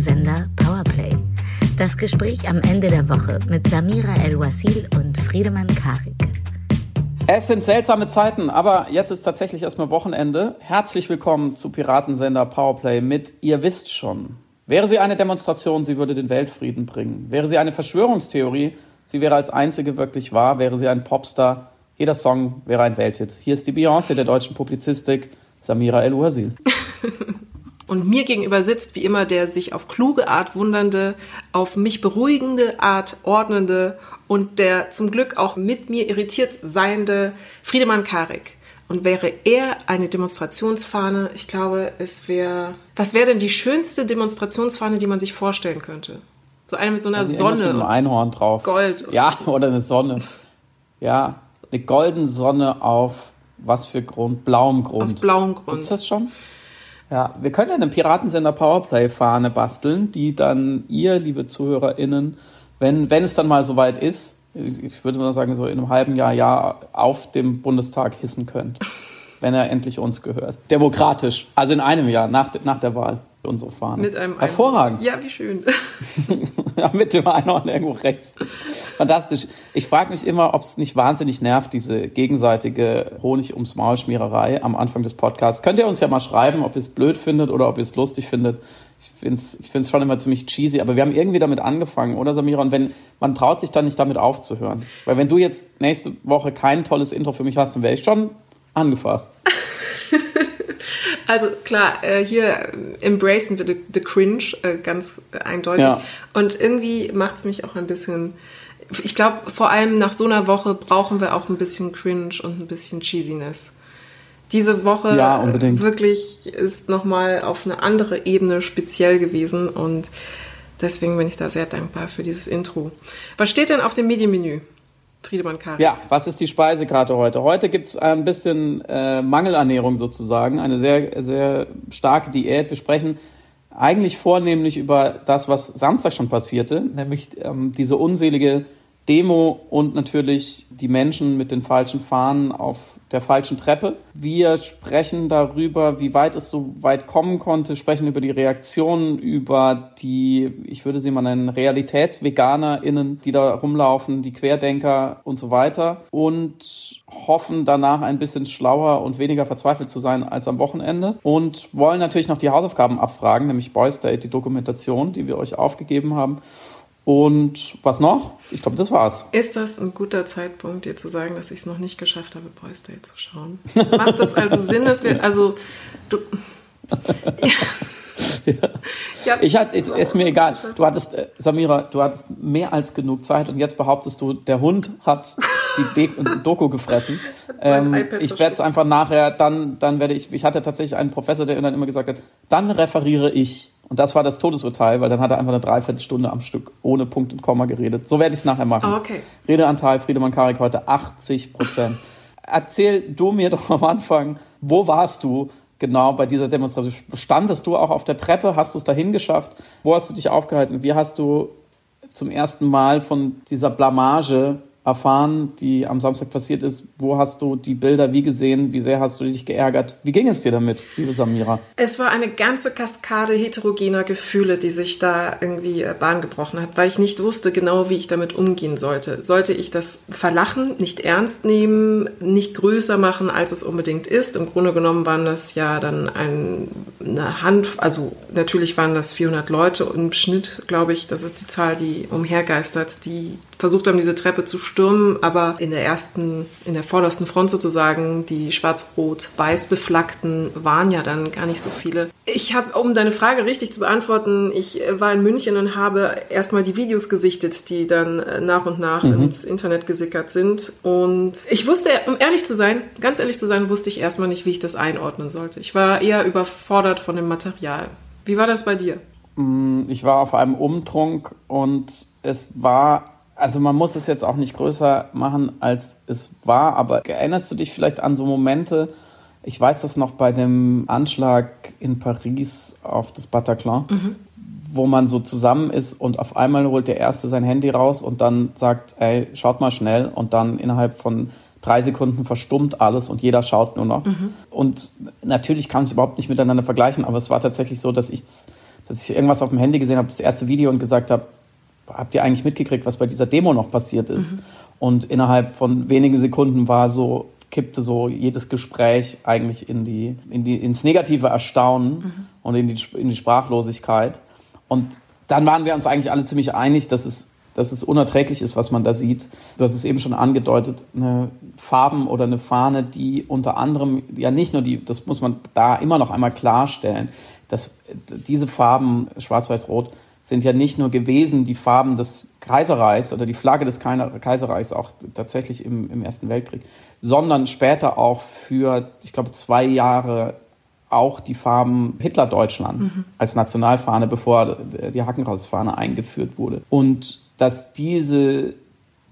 Sender Powerplay. Das Gespräch am Ende der Woche mit Samira El-Wasil und Friedemann Karik. Es sind seltsame Zeiten, aber jetzt ist tatsächlich erstmal Wochenende. Herzlich willkommen zu Piratensender Powerplay mit Ihr wisst schon. Wäre sie eine Demonstration, sie würde den Weltfrieden bringen. Wäre sie eine Verschwörungstheorie, sie wäre als einzige wirklich wahr. Wäre sie ein Popstar, jeder Song wäre ein Welthit. Hier ist die Beyoncé der deutschen Publizistik, Samira El-Wazil. Und mir gegenüber sitzt wie immer der sich auf kluge Art wundernde, auf mich beruhigende Art ordnende und der zum Glück auch mit mir irritiert seiende Friedemann Karik. Und wäre er eine Demonstrationsfahne, ich glaube, es wäre. Was wäre denn die schönste Demonstrationsfahne, die man sich vorstellen könnte? So eine mit so einer also Sonne. Mit einem Einhorn drauf. Gold. Ja, oder eine Sonne. Ja, eine goldene Sonne auf was für Grund? Blauem Grund. Auf blauem Grund. Gibt's das schon? Ja, wir können ja eine Piratensender Powerplay-Fahne basteln, die dann ihr, liebe ZuhörerInnen, wenn, wenn es dann mal soweit ist, ich würde mal sagen, so in einem halben Jahr, Jahr auf dem Bundestag hissen könnt, wenn er endlich uns gehört. Demokratisch. Also in einem Jahr, nach, nach der Wahl unsere Fahne. Mit einem Hervorragend. Einhorn. Ja, wie schön. ja, mit dem Einhorn irgendwo rechts. Fantastisch. Ich frage mich immer, ob es nicht wahnsinnig nervt, diese gegenseitige Honig ums Maul Schmiererei am Anfang des Podcasts. Könnt ihr uns ja mal schreiben, ob ihr es blöd findet oder ob ihr es lustig findet. Ich finde es ich find's schon immer ziemlich cheesy, aber wir haben irgendwie damit angefangen, oder Samira? Und wenn man traut sich dann nicht damit aufzuhören. Weil wenn du jetzt nächste Woche kein tolles Intro für mich hast, dann wäre ich schon angefasst. Also klar, äh, hier embracen wir the, the cringe äh, ganz eindeutig. Ja. Und irgendwie macht es mich auch ein bisschen. Ich glaube, vor allem nach so einer Woche brauchen wir auch ein bisschen cringe und ein bisschen Cheesiness. Diese Woche ja, wirklich ist nochmal auf eine andere Ebene speziell gewesen und deswegen bin ich da sehr dankbar für dieses Intro. Was steht denn auf dem Medienmenü? Friedemann Karin. Ja, was ist die Speisekarte heute? Heute gibt es ein bisschen äh, Mangelernährung sozusagen, eine sehr, sehr starke Diät. Wir sprechen eigentlich vornehmlich über das, was Samstag schon passierte, nämlich ähm, diese unselige Demo und natürlich die Menschen mit den falschen Fahnen auf der falschen Treppe. Wir sprechen darüber, wie weit es so weit kommen konnte, sprechen über die Reaktionen, über die, ich würde sie mal nennen, RealitätsveganerInnen, die da rumlaufen, die Querdenker und so weiter. Und hoffen danach ein bisschen schlauer und weniger verzweifelt zu sein als am Wochenende. Und wollen natürlich noch die Hausaufgaben abfragen, nämlich Boy State, die Dokumentation, die wir euch aufgegeben haben und was noch? Ich glaube, das war's. Ist das ein guter Zeitpunkt, dir zu sagen, dass ich es noch nicht geschafft habe, Boys Day zu schauen? Macht das also Sinn, dass wir, also du. ja. ja. Ich hatte, ist mir egal. Du hattest, äh, Samira, du hattest mehr als genug Zeit und jetzt behauptest du, der Hund hat die De Doku gefressen. Ähm, ich werde es einfach nachher, dann, dann werde ich, ich hatte tatsächlich einen Professor, der dann immer gesagt hat, dann referiere ich. Und das war das Todesurteil, weil dann hat er einfach eine Dreiviertelstunde am Stück ohne Punkt und Komma geredet. So werde ich es nachher machen. Oh, okay. Redeanteil Friedemann Karik heute 80 Prozent. Erzähl du mir doch am Anfang, wo warst du genau bei dieser Demonstration? Standest du auch auf der Treppe? Hast du es dahin geschafft? Wo hast du dich aufgehalten? Wie hast du zum ersten Mal von dieser Blamage erfahren, die am Samstag passiert ist. Wo hast du die Bilder wie gesehen? Wie sehr hast du dich geärgert? Wie ging es dir damit, liebe Samira? Es war eine ganze Kaskade heterogener Gefühle, die sich da irgendwie äh, Bahn gebrochen hat, weil ich nicht wusste genau, wie ich damit umgehen sollte. Sollte ich das verlachen, nicht ernst nehmen, nicht größer machen, als es unbedingt ist? Im Grunde genommen waren das ja dann ein, eine Hand, also natürlich waren das 400 Leute im Schnitt, glaube ich, das ist die Zahl, die umhergeistert, die versucht haben, diese Treppe zu stürmen, aber in der ersten, in der vordersten Front sozusagen, die schwarz-rot-weiß beflaggten waren ja dann gar nicht so viele. Ich habe, um deine Frage richtig zu beantworten, ich war in München und habe erstmal die Videos gesichtet, die dann äh, nach und nach mhm. ins Internet gesickert sind. Und ich wusste, um ehrlich zu sein, ganz ehrlich zu sein, wusste ich erstmal nicht, wie ich das einordnen sollte. Ich war eher überfordert von dem Material. Wie war das bei dir? Mm, ich war auf einem Umtrunk und es war also man muss es jetzt auch nicht größer machen, als es war, aber erinnerst du dich vielleicht an so Momente, ich weiß das noch bei dem Anschlag in Paris auf das Bataclan, mhm. wo man so zusammen ist und auf einmal holt der Erste sein Handy raus und dann sagt, ey, schaut mal schnell und dann innerhalb von drei Sekunden verstummt alles und jeder schaut nur noch. Mhm. Und natürlich kann es überhaupt nicht miteinander vergleichen, aber es war tatsächlich so, dass ich dass ich irgendwas auf dem Handy gesehen habe, das erste Video und gesagt habe, habt ihr eigentlich mitgekriegt, was bei dieser Demo noch passiert ist? Mhm. Und innerhalb von wenigen Sekunden war so, kippte so jedes Gespräch eigentlich in die, in die, ins negative Erstaunen mhm. und in die, in die Sprachlosigkeit. Und dann waren wir uns eigentlich alle ziemlich einig, dass es, dass es unerträglich ist, was man da sieht. Du hast es eben schon angedeutet, eine Farben oder eine Fahne, die unter anderem, ja nicht nur die, das muss man da immer noch einmal klarstellen, dass diese Farben, schwarz-weiß-rot, sind ja nicht nur gewesen die Farben des Kaiserreichs oder die Flagge des Kaiserreichs auch tatsächlich im, im Ersten Weltkrieg, sondern später auch für, ich glaube, zwei Jahre auch die Farben Hitler-Deutschlands mhm. als Nationalfahne, bevor die Hackenrausfahne eingeführt wurde. Und dass diese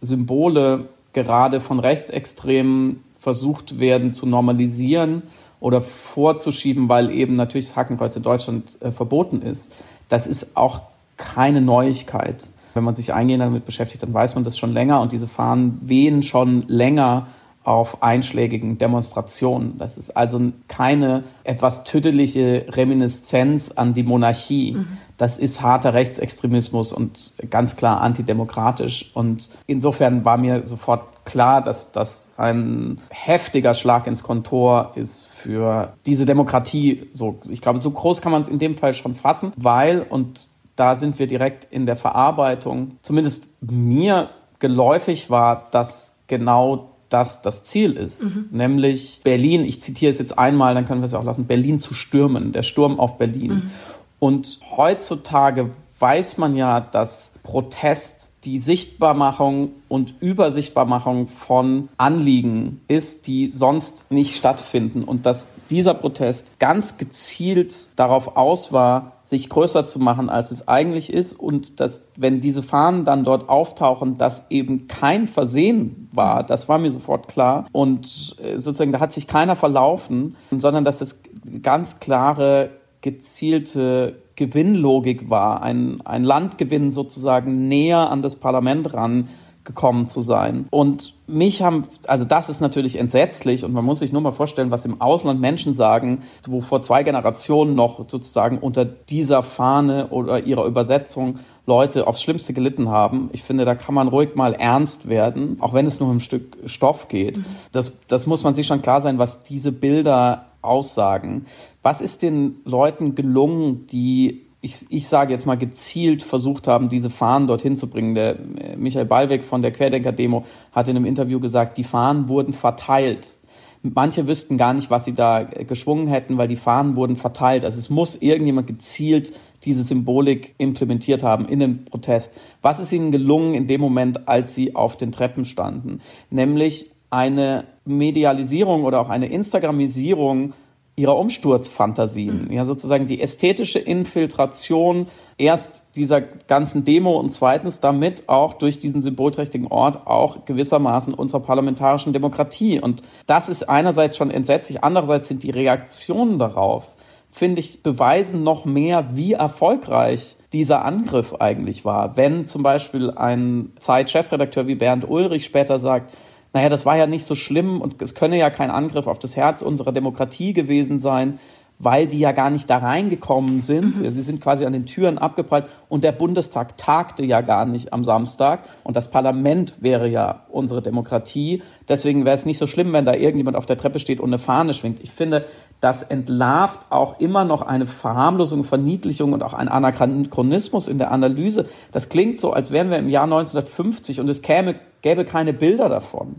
Symbole gerade von Rechtsextremen versucht werden zu normalisieren oder vorzuschieben, weil eben natürlich das Hakenkreuz in Deutschland äh, verboten ist, das ist auch keine Neuigkeit. Wenn man sich eingehend damit beschäftigt, dann weiß man das schon länger und diese Fahnen wehen schon länger auf einschlägigen Demonstrationen. Das ist also keine etwas tüdelige Reminiszenz an die Monarchie. Mhm. Das ist harter Rechtsextremismus und ganz klar antidemokratisch. Und insofern war mir sofort klar, dass das ein heftiger Schlag ins Kontor ist für diese Demokratie. So, ich glaube, so groß kann man es in dem Fall schon fassen, weil, und da sind wir direkt in der Verarbeitung, zumindest mir geläufig war, dass genau das das Ziel ist, mhm. nämlich Berlin, ich zitiere es jetzt einmal, dann können wir es auch lassen, Berlin zu stürmen, der Sturm auf Berlin. Mhm. Und heutzutage weiß man ja, dass Protest die Sichtbarmachung und Übersichtbarmachung von Anliegen ist, die sonst nicht stattfinden und dass dieser Protest ganz gezielt darauf aus war, sich größer zu machen, als es eigentlich ist. Und dass, wenn diese Fahnen dann dort auftauchen, das eben kein Versehen war, das war mir sofort klar. Und äh, sozusagen da hat sich keiner verlaufen, sondern dass es ganz klare, gezielte Gewinnlogik war, ein, ein Landgewinn sozusagen näher an das Parlament ran gekommen zu sein. Und mich haben, also das ist natürlich entsetzlich und man muss sich nur mal vorstellen, was im Ausland Menschen sagen, wo vor zwei Generationen noch sozusagen unter dieser Fahne oder ihrer Übersetzung Leute aufs Schlimmste gelitten haben. Ich finde, da kann man ruhig mal ernst werden, auch wenn es nur um ein Stück Stoff geht. Mhm. Das, das muss man sich schon klar sein, was diese Bilder aussagen. Was ist den Leuten gelungen, die ich, ich sage jetzt mal gezielt versucht haben, diese Fahnen dorthin zu bringen. Der äh, Michael Ballweg von der Querdenker-Demo hat in einem Interview gesagt, die Fahnen wurden verteilt. Manche wüssten gar nicht, was sie da äh, geschwungen hätten, weil die Fahnen wurden verteilt. Also es muss irgendjemand gezielt diese Symbolik implementiert haben in den Protest. Was ist ihnen gelungen in dem Moment, als sie auf den Treppen standen? Nämlich eine Medialisierung oder auch eine Instagramisierung ihrer Umsturzfantasien. Mhm. Ja, sozusagen die ästhetische Infiltration erst dieser ganzen Demo und zweitens damit auch durch diesen symbolträchtigen Ort auch gewissermaßen unserer parlamentarischen Demokratie. Und das ist einerseits schon entsetzlich, andererseits sind die Reaktionen darauf, finde ich, beweisen noch mehr, wie erfolgreich dieser Angriff eigentlich war. Wenn zum Beispiel ein Zeit-Chefredakteur wie Bernd Ulrich später sagt, naja, das war ja nicht so schlimm und es könne ja kein Angriff auf das Herz unserer Demokratie gewesen sein, weil die ja gar nicht da reingekommen sind. Mhm. Sie sind quasi an den Türen abgeprallt und der Bundestag tagte ja gar nicht am Samstag und das Parlament wäre ja unsere Demokratie. Deswegen wäre es nicht so schlimm, wenn da irgendjemand auf der Treppe steht und eine Fahne schwingt. Ich finde, das entlarvt auch immer noch eine Verharmlosung, Verniedlichung und auch ein Anachronismus in der Analyse. Das klingt so, als wären wir im Jahr 1950 und es käme, gäbe keine Bilder davon.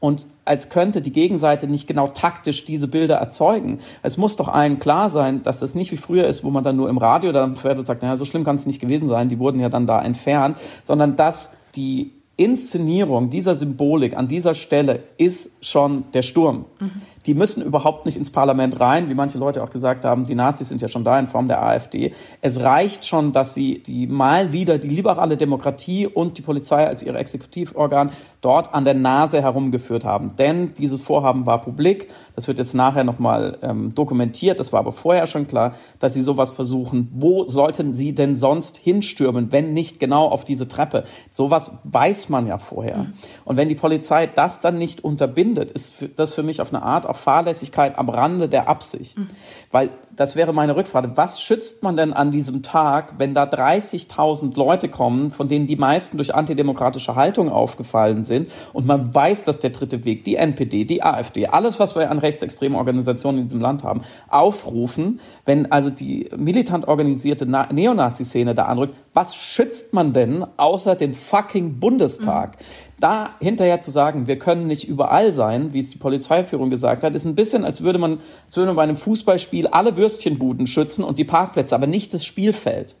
Und als könnte die Gegenseite nicht genau taktisch diese Bilder erzeugen. Es muss doch allen klar sein, dass das nicht wie früher ist, wo man dann nur im Radio dann fährt und sagt, naja, so schlimm kann es nicht gewesen sein, die wurden ja dann da entfernt, sondern dass die Inszenierung dieser Symbolik an dieser Stelle ist schon der Sturm. Mhm die müssen überhaupt nicht ins Parlament rein, wie manche Leute auch gesagt haben, die Nazis sind ja schon da in Form der AfD. Es reicht schon, dass sie die mal wieder die liberale Demokratie und die Polizei als ihre Exekutivorgan dort an der Nase herumgeführt haben. Denn dieses Vorhaben war publik, das wird jetzt nachher nochmal ähm, dokumentiert, das war aber vorher schon klar, dass sie sowas versuchen. Wo sollten sie denn sonst hinstürmen, wenn nicht genau auf diese Treppe? Sowas weiß man ja vorher. Mhm. Und wenn die Polizei das dann nicht unterbindet, ist das für mich auf eine Art auf Fahrlässigkeit am Rande der Absicht. Mhm. Weil das wäre meine Rückfrage. Was schützt man denn an diesem Tag, wenn da 30.000 Leute kommen, von denen die meisten durch antidemokratische Haltung aufgefallen sind und man weiß, dass der dritte Weg, die NPD, die AfD, alles, was wir an rechtsextremen Organisationen in diesem Land haben, aufrufen, wenn also die militant organisierte Neonazi-Szene da anrückt, was schützt man denn außer den fucking Bundestag? Mhm. Da hinterher zu sagen, wir können nicht überall sein, wie es die Polizeiführung gesagt hat, ist ein bisschen, als würde man, als würde man bei einem Fußballspiel alle Würstchenbuden schützen und die Parkplätze, aber nicht das Spielfeld.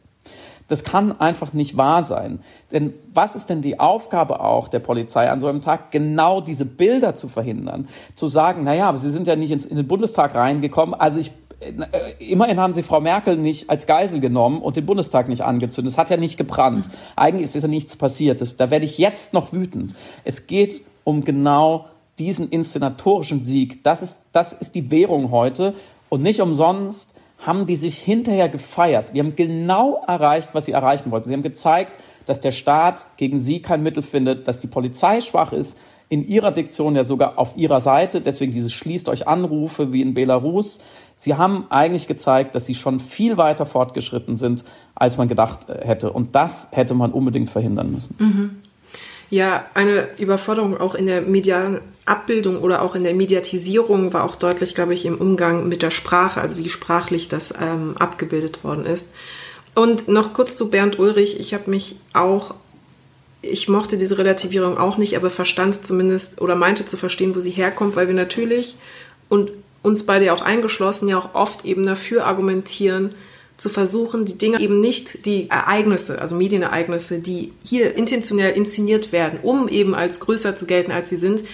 Das kann einfach nicht wahr sein. Denn was ist denn die Aufgabe auch der Polizei an so einem Tag, genau diese Bilder zu verhindern? Zu sagen, naja, aber Sie sind ja nicht ins, in den Bundestag reingekommen, also ich immerhin haben sie Frau Merkel nicht als Geisel genommen und den Bundestag nicht angezündet. Es hat ja nicht gebrannt. Eigentlich ist ja nichts passiert. Das, da werde ich jetzt noch wütend. Es geht um genau diesen inszenatorischen Sieg. Das ist, das ist die Währung heute. Und nicht umsonst haben die sich hinterher gefeiert. Die haben genau erreicht, was sie erreichen wollten. Sie haben gezeigt, dass der Staat gegen sie kein Mittel findet, dass die Polizei schwach ist, in ihrer Diktion ja sogar auf ihrer Seite, deswegen diese schließt euch Anrufe wie in Belarus. Sie haben eigentlich gezeigt, dass sie schon viel weiter fortgeschritten sind, als man gedacht äh, hätte. Und das hätte man unbedingt verhindern müssen. Mhm. Ja, eine Überforderung auch in der medialen Abbildung oder auch in der Mediatisierung war auch deutlich, glaube ich, im Umgang mit der Sprache, also wie sprachlich das ähm, abgebildet worden ist. Und noch kurz zu Bernd Ulrich. Ich habe mich auch ich mochte diese Relativierung auch nicht, aber verstand zumindest oder meinte zu verstehen, wo sie herkommt, weil wir natürlich und uns beide auch eingeschlossen ja auch oft eben dafür argumentieren, zu versuchen, die Dinge eben nicht die Ereignisse, also Medienereignisse, die hier intentionell inszeniert werden, um eben als größer zu gelten, als sie sind,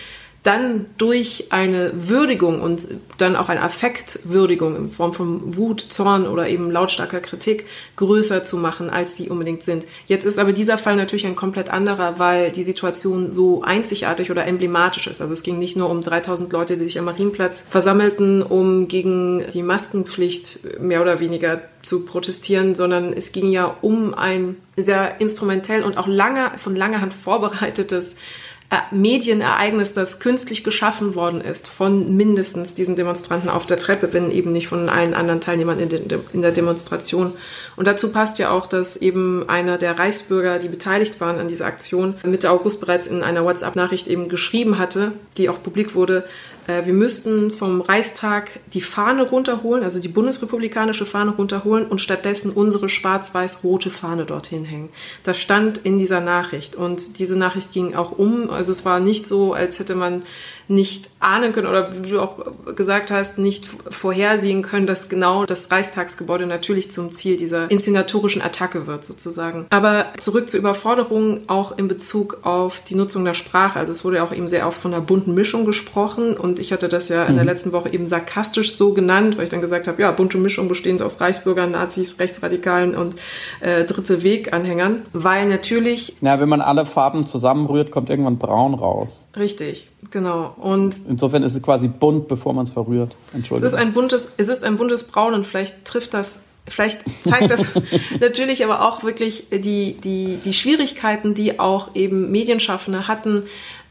dann durch eine Würdigung und dann auch eine Affektwürdigung in Form von Wut, Zorn oder eben lautstarker Kritik größer zu machen, als sie unbedingt sind. Jetzt ist aber dieser Fall natürlich ein komplett anderer, weil die Situation so einzigartig oder emblematisch ist. Also es ging nicht nur um 3000 Leute, die sich am Marienplatz versammelten, um gegen die Maskenpflicht mehr oder weniger zu protestieren, sondern es ging ja um ein sehr instrumentell und auch lange, von langer Hand vorbereitetes Medienereignis, das künstlich geschaffen worden ist von mindestens diesen Demonstranten auf der Treppe, wenn eben nicht von allen anderen Teilnehmern in, de in der Demonstration. Und dazu passt ja auch, dass eben einer der Reichsbürger, die beteiligt waren an dieser Aktion, Mitte August bereits in einer WhatsApp-Nachricht eben geschrieben hatte, die auch publik wurde, äh, wir müssten vom Reichstag die Fahne runterholen, also die bundesrepublikanische Fahne runterholen und stattdessen unsere schwarz-weiß-rote Fahne dorthin hängen. Das stand in dieser Nachricht und diese Nachricht ging auch um. Also es war nicht so, als hätte man nicht ahnen können oder wie du auch gesagt hast, nicht vorhersehen können, dass genau das Reichstagsgebäude natürlich zum Ziel dieser inszenatorischen Attacke wird sozusagen. Aber zurück zur Überforderung auch in Bezug auf die Nutzung der Sprache. Also es wurde ja auch eben sehr oft von einer bunten Mischung gesprochen und ich hatte das ja in der mhm. letzten Woche eben sarkastisch so genannt, weil ich dann gesagt habe, ja, bunte Mischung bestehend aus Reichsbürgern, Nazis, Rechtsradikalen und äh, Dritte Weg-Anhängern, weil natürlich... Ja, wenn man alle Farben zusammenrührt, kommt irgendwann braun raus. Richtig. Genau. Und insofern ist es quasi bunt, bevor man es verrührt. Entschuldigung. Es ist ein buntes, es ist ein buntes Braun und vielleicht trifft das, vielleicht zeigt das natürlich aber auch wirklich die, die, die Schwierigkeiten, die auch eben Medienschaffende hatten,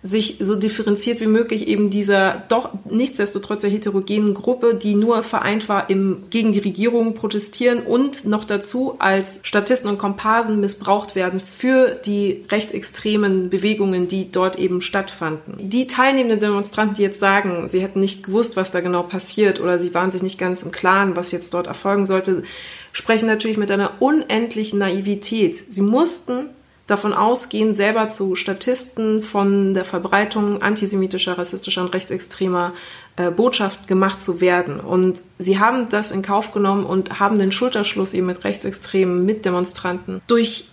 sich so differenziert wie möglich eben dieser doch nichtsdestotrotz sehr heterogenen Gruppe, die nur vereint war im gegen die Regierung protestieren und noch dazu als Statisten und Komparsen missbraucht werden für die rechtsextremen Bewegungen, die dort eben stattfanden. Die teilnehmenden Demonstranten, die jetzt sagen, sie hätten nicht gewusst, was da genau passiert oder sie waren sich nicht ganz im Klaren, was jetzt dort erfolgen sollte, sprechen natürlich mit einer unendlichen Naivität. Sie mussten davon ausgehen, selber zu Statisten von der Verbreitung antisemitischer, rassistischer und rechtsextremer äh, Botschaft gemacht zu werden. Und sie haben das in Kauf genommen und haben den Schulterschluss eben mit rechtsextremen Mitdemonstranten durch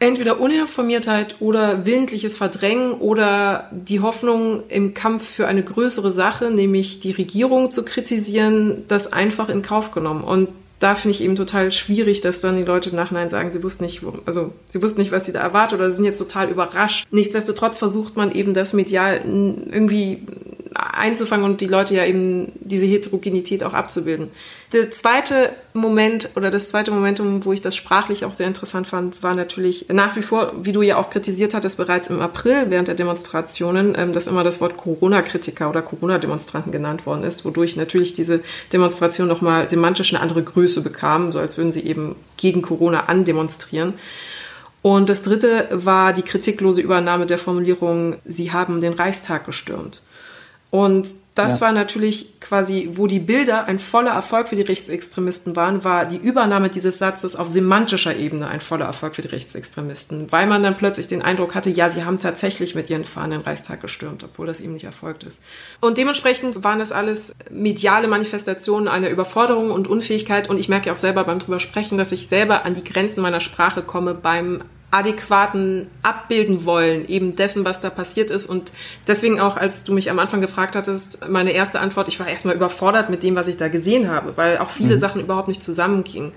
entweder Uninformiertheit oder willentliches Verdrängen oder die Hoffnung im Kampf für eine größere Sache, nämlich die Regierung zu kritisieren, das einfach in Kauf genommen. Und da finde ich eben total schwierig, dass dann die Leute im Nachhinein sagen, sie wussten nicht, also sie wussten nicht, was sie da erwartet oder sie sind jetzt total überrascht. Nichtsdestotrotz versucht man eben das medial irgendwie einzufangen und die Leute ja eben diese Heterogenität auch abzubilden. Der zweite Moment oder das zweite Momentum, wo ich das sprachlich auch sehr interessant fand, war natürlich nach wie vor, wie du ja auch kritisiert hattest, bereits im April während der Demonstrationen, ähm, dass immer das Wort Corona-Kritiker oder Corona-Demonstranten genannt worden ist, wodurch natürlich diese Demonstration nochmal semantisch eine andere Größe bekam, so als würden sie eben gegen Corona andemonstrieren. Und das dritte war die kritiklose Übernahme der Formulierung, sie haben den Reichstag gestürmt. Und das ja. war natürlich quasi, wo die Bilder ein voller Erfolg für die Rechtsextremisten waren, war die Übernahme dieses Satzes auf semantischer Ebene ein voller Erfolg für die Rechtsextremisten, weil man dann plötzlich den Eindruck hatte, ja, sie haben tatsächlich mit ihren Fahnen den Reichstag gestürmt, obwohl das eben nicht erfolgt ist. Und dementsprechend waren das alles mediale Manifestationen einer Überforderung und Unfähigkeit. Und ich merke auch selber beim drüber sprechen, dass ich selber an die Grenzen meiner Sprache komme beim adäquaten abbilden wollen, eben dessen, was da passiert ist. Und deswegen auch, als du mich am Anfang gefragt hattest, meine erste Antwort, ich war erstmal überfordert mit dem, was ich da gesehen habe, weil auch viele mhm. Sachen überhaupt nicht zusammengingen.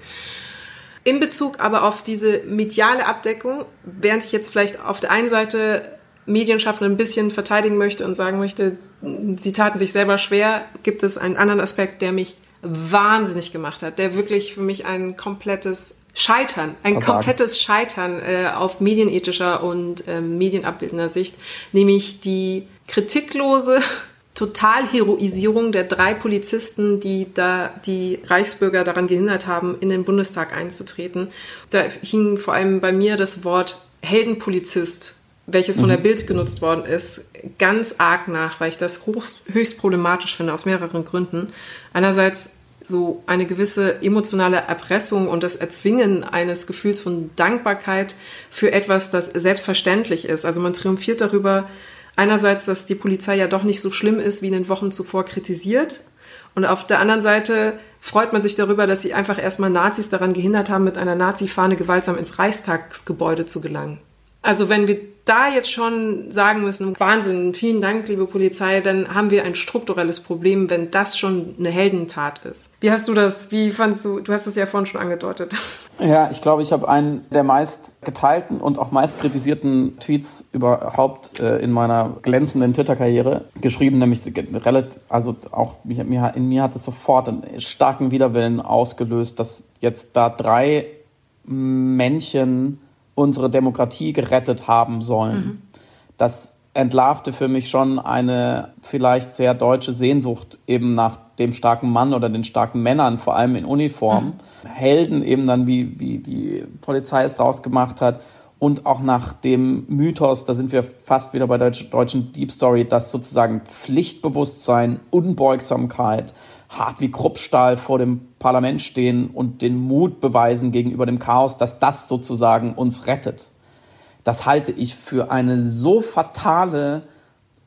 In Bezug aber auf diese mediale Abdeckung, während ich jetzt vielleicht auf der einen Seite Medienschaffende ein bisschen verteidigen möchte und sagen möchte, sie taten sich selber schwer, gibt es einen anderen Aspekt, der mich wahnsinnig gemacht hat, der wirklich für mich ein komplettes Scheitern, ein Versagen. komplettes Scheitern äh, auf medienethischer und äh, medienabbildender Sicht, nämlich die kritiklose Totalheroisierung der drei Polizisten, die da die Reichsbürger daran gehindert haben, in den Bundestag einzutreten. Da hing vor allem bei mir das Wort Heldenpolizist, welches von mhm. der Bild genutzt worden ist, ganz arg nach, weil ich das höchst, höchst problematisch finde aus mehreren Gründen. Einerseits so eine gewisse emotionale Erpressung und das Erzwingen eines Gefühls von Dankbarkeit für etwas, das selbstverständlich ist. Also man triumphiert darüber, einerseits, dass die Polizei ja doch nicht so schlimm ist, wie in den Wochen zuvor kritisiert. Und auf der anderen Seite freut man sich darüber, dass sie einfach erstmal Nazis daran gehindert haben, mit einer Nazi-Fahne gewaltsam ins Reichstagsgebäude zu gelangen. Also wenn wir da jetzt schon sagen müssen, Wahnsinn, vielen Dank, liebe Polizei, dann haben wir ein strukturelles Problem, wenn das schon eine Heldentat ist. Wie hast du das, wie fandest du, du hast es ja vorhin schon angedeutet. Ja, ich glaube, ich habe einen der meist geteilten und auch meist kritisierten Tweets überhaupt äh, in meiner glänzenden Twitter-Karriere geschrieben, nämlich relativ, also auch in mir hat es sofort einen starken Widerwillen ausgelöst, dass jetzt da drei Männchen unsere Demokratie gerettet haben sollen. Mhm. Das entlarvte für mich schon eine vielleicht sehr deutsche Sehnsucht eben nach dem starken Mann oder den starken Männern, vor allem in Uniform. Mhm. Helden eben dann, wie, wie die Polizei es daraus gemacht hat. Und auch nach dem Mythos, da sind wir fast wieder bei der deutschen Deep Story, dass sozusagen Pflichtbewusstsein, Unbeugsamkeit, hart wie Kruppstahl vor dem Parlament stehen und den Mut beweisen gegenüber dem Chaos, dass das sozusagen uns rettet. Das halte ich für eine so fatale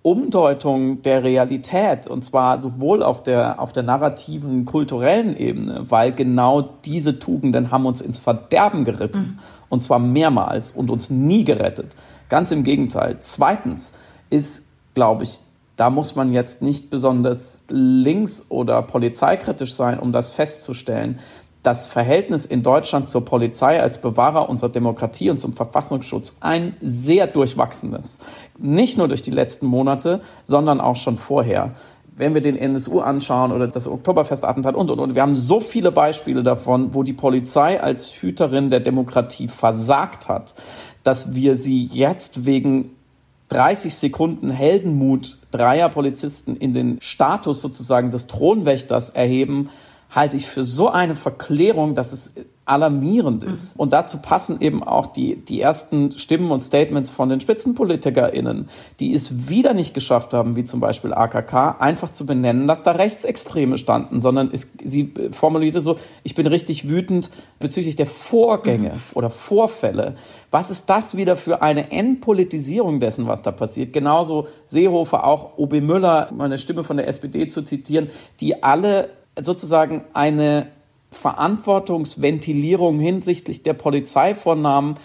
Umdeutung der Realität und zwar sowohl auf der, auf der narrativen, kulturellen Ebene, weil genau diese Tugenden haben uns ins Verderben geritten mhm. und zwar mehrmals und uns nie gerettet. Ganz im Gegenteil. Zweitens ist, glaube ich, da muss man jetzt nicht besonders links- oder polizeikritisch sein, um das festzustellen. Das Verhältnis in Deutschland zur Polizei als Bewahrer unserer Demokratie und zum Verfassungsschutz ein sehr durchwachsenes. Nicht nur durch die letzten Monate, sondern auch schon vorher wenn wir den NSU anschauen oder das Oktoberfestattentat und, und, und, wir haben so viele Beispiele davon, wo die Polizei als Hüterin der Demokratie versagt hat, dass wir sie jetzt wegen 30 Sekunden Heldenmut dreier Polizisten in den Status sozusagen des Thronwächters erheben, halte ich für so eine Verklärung, dass es alarmierend ist. Mhm. Und dazu passen eben auch die, die ersten Stimmen und Statements von den SpitzenpolitikerInnen, die es wieder nicht geschafft haben, wie zum Beispiel AKK, einfach zu benennen, dass da Rechtsextreme standen, sondern es, sie formulierte so, ich bin richtig wütend bezüglich der Vorgänge mhm. oder Vorfälle. Was ist das wieder für eine Entpolitisierung dessen, was da passiert? Genauso Seehofer, auch OB Müller, meine Stimme von der SPD zu zitieren, die alle sozusagen eine Verantwortungsventilierung hinsichtlich der Polizei vornahmen,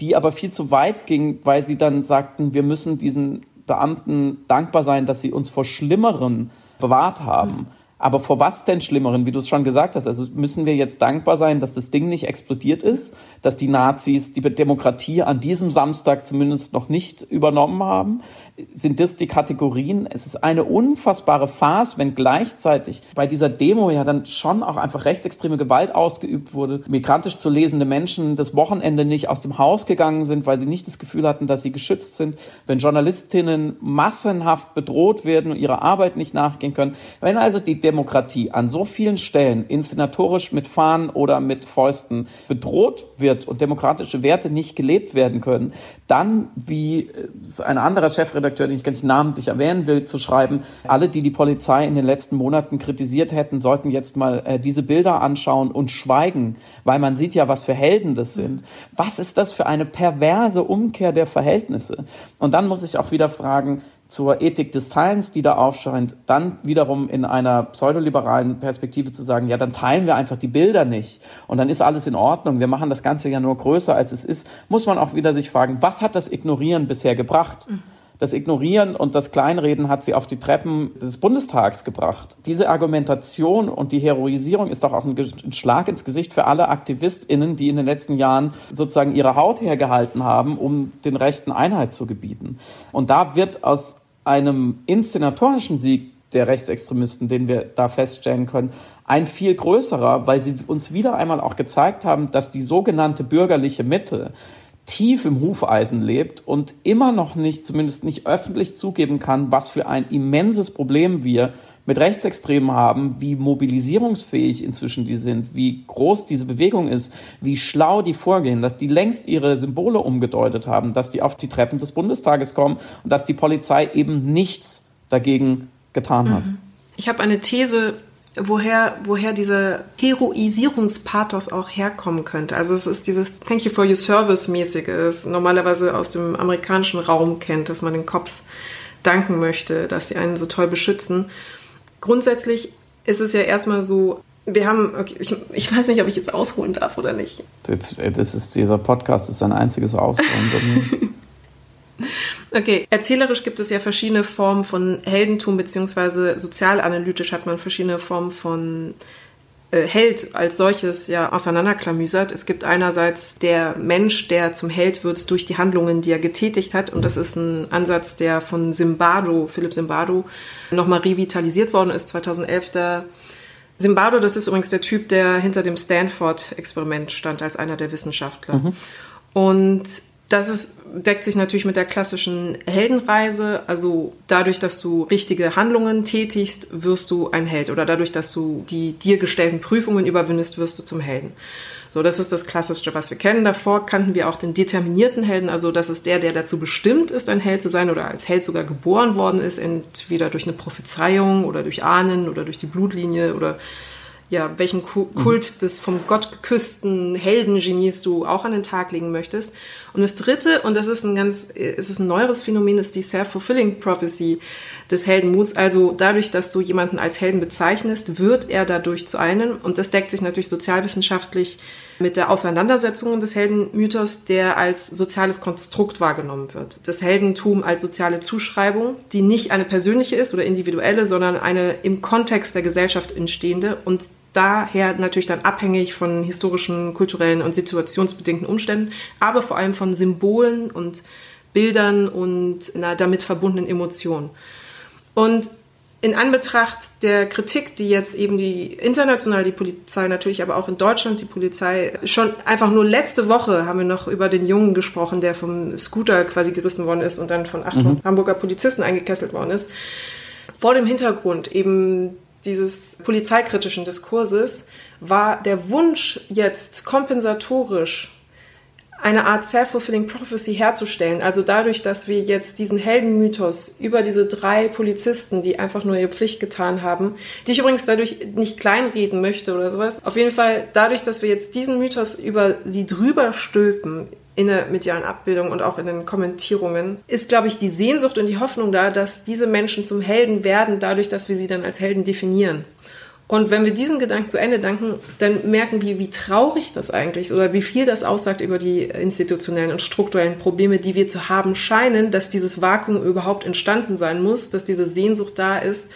die aber viel zu weit ging, weil sie dann sagten, wir müssen diesen Beamten dankbar sein, dass sie uns vor Schlimmeren bewahrt haben. Aber vor was denn Schlimmeren, wie du es schon gesagt hast? Also müssen wir jetzt dankbar sein, dass das Ding nicht explodiert ist, dass die Nazis die Demokratie an diesem Samstag zumindest noch nicht übernommen haben? Sind das die Kategorien? Es ist eine unfassbare Farce, wenn gleichzeitig bei dieser Demo ja dann schon auch einfach rechtsextreme Gewalt ausgeübt wurde, migrantisch zu lesende Menschen das Wochenende nicht aus dem Haus gegangen sind, weil sie nicht das Gefühl hatten, dass sie geschützt sind, wenn Journalistinnen massenhaft bedroht werden und ihrer Arbeit nicht nachgehen können. Wenn also die Demokratie an so vielen Stellen inszenatorisch mit Fahnen oder mit Fäusten bedroht wird und demokratische Werte nicht gelebt werden können, dann, wie äh, ein anderer Chefredakteur, den ich ganz namentlich erwähnen will, zu schreiben, alle, die die Polizei in den letzten Monaten kritisiert hätten, sollten jetzt mal äh, diese Bilder anschauen und schweigen, weil man sieht ja, was für Helden das sind. Was ist das für eine perverse Umkehr der Verhältnisse? Und dann muss ich auch wieder fragen, zur Ethik des Teilens, die da aufscheint, dann wiederum in einer pseudoliberalen Perspektive zu sagen, ja, dann teilen wir einfach die Bilder nicht und dann ist alles in Ordnung, wir machen das Ganze ja nur größer, als es ist, muss man auch wieder sich fragen, was hat das Ignorieren bisher gebracht? Mhm. Das Ignorieren und das Kleinreden hat sie auf die Treppen des Bundestags gebracht. Diese Argumentation und die Heroisierung ist doch auch ein Schlag ins Gesicht für alle AktivistInnen, die in den letzten Jahren sozusagen ihre Haut hergehalten haben, um den Rechten Einheit zu gebieten. Und da wird aus einem inszenatorischen Sieg der Rechtsextremisten, den wir da feststellen können, ein viel größerer, weil sie uns wieder einmal auch gezeigt haben, dass die sogenannte bürgerliche Mitte tief im Hufeisen lebt und immer noch nicht, zumindest nicht öffentlich zugeben kann, was für ein immenses Problem wir mit Rechtsextremen haben, wie mobilisierungsfähig inzwischen die sind, wie groß diese Bewegung ist, wie schlau die vorgehen, dass die längst ihre Symbole umgedeutet haben, dass die auf die Treppen des Bundestages kommen und dass die Polizei eben nichts dagegen getan hat. Mhm. Ich habe eine These, woher, woher dieser Heroisierungspathos auch herkommen könnte. Also es ist dieses Thank you for your service mäßige, das normalerweise aus dem amerikanischen Raum kennt, dass man den Cops danken möchte, dass sie einen so toll beschützen. Grundsätzlich ist es ja erstmal so, wir haben, okay, ich, ich, weiß nicht, ob ich jetzt ausholen darf oder nicht. Das ist, dieser Podcast ist ein einziges Ausholen. Okay, erzählerisch gibt es ja verschiedene Formen von Heldentum, beziehungsweise sozialanalytisch hat man verschiedene Formen von äh, Held als solches ja auseinanderklamüsert. Es gibt einerseits der Mensch, der zum Held wird durch die Handlungen, die er getätigt hat. Und das ist ein Ansatz, der von Zimbardo, Philipp Zimbardo, nochmal revitalisiert worden ist, 2011. Da Zimbardo, das ist übrigens der Typ, der hinter dem Stanford-Experiment stand als einer der Wissenschaftler. Mhm. Und das ist, deckt sich natürlich mit der klassischen Heldenreise. Also dadurch, dass du richtige Handlungen tätigst, wirst du ein Held. Oder dadurch, dass du die dir gestellten Prüfungen überwindest, wirst du zum Helden. So, das ist das Klassischste, was wir kennen. Davor kannten wir auch den determinierten Helden. Also das ist der, der dazu bestimmt ist, ein Held zu sein oder als Held sogar geboren worden ist, entweder durch eine Prophezeiung oder durch Ahnen oder durch die Blutlinie oder ja, welchen mhm. Kult des vom Gott geküssten Heldengenies du auch an den Tag legen möchtest. Und das dritte, und das ist ein ganz, es ist ein neueres Phänomen, ist die Self-Fulfilling Prophecy des Heldenmuts. Also dadurch, dass du jemanden als Helden bezeichnest, wird er dadurch zu einem. Und das deckt sich natürlich sozialwissenschaftlich mit der Auseinandersetzung des Heldenmythos, der als soziales Konstrukt wahrgenommen wird. Das Heldentum als soziale Zuschreibung, die nicht eine persönliche ist oder individuelle, sondern eine im Kontext der Gesellschaft entstehende und daher natürlich dann abhängig von historischen, kulturellen und situationsbedingten Umständen, aber vor allem von Symbolen und Bildern und einer damit verbundenen Emotionen. Und in Anbetracht der Kritik, die jetzt eben die international die Polizei, natürlich aber auch in Deutschland die Polizei, schon einfach nur letzte Woche haben wir noch über den Jungen gesprochen, der vom Scooter quasi gerissen worden ist und dann von acht mhm. Hamburger Polizisten eingekesselt worden ist. Vor dem Hintergrund eben dieses polizeikritischen Diskurses war der Wunsch jetzt kompensatorisch eine Art self-fulfilling prophecy herzustellen. Also dadurch, dass wir jetzt diesen Heldenmythos über diese drei Polizisten, die einfach nur ihre Pflicht getan haben, die ich übrigens dadurch nicht kleinreden möchte oder sowas. Auf jeden Fall dadurch, dass wir jetzt diesen Mythos über sie drüber stülpen, in der medialen Abbildung und auch in den Kommentierungen, ist, glaube ich, die Sehnsucht und die Hoffnung da, dass diese Menschen zum Helden werden, dadurch, dass wir sie dann als Helden definieren. Und wenn wir diesen Gedanken zu Ende denken, dann merken wir, wie traurig das eigentlich ist oder wie viel das aussagt über die institutionellen und strukturellen Probleme, die wir zu haben scheinen, dass dieses Vakuum überhaupt entstanden sein muss, dass diese Sehnsucht da ist,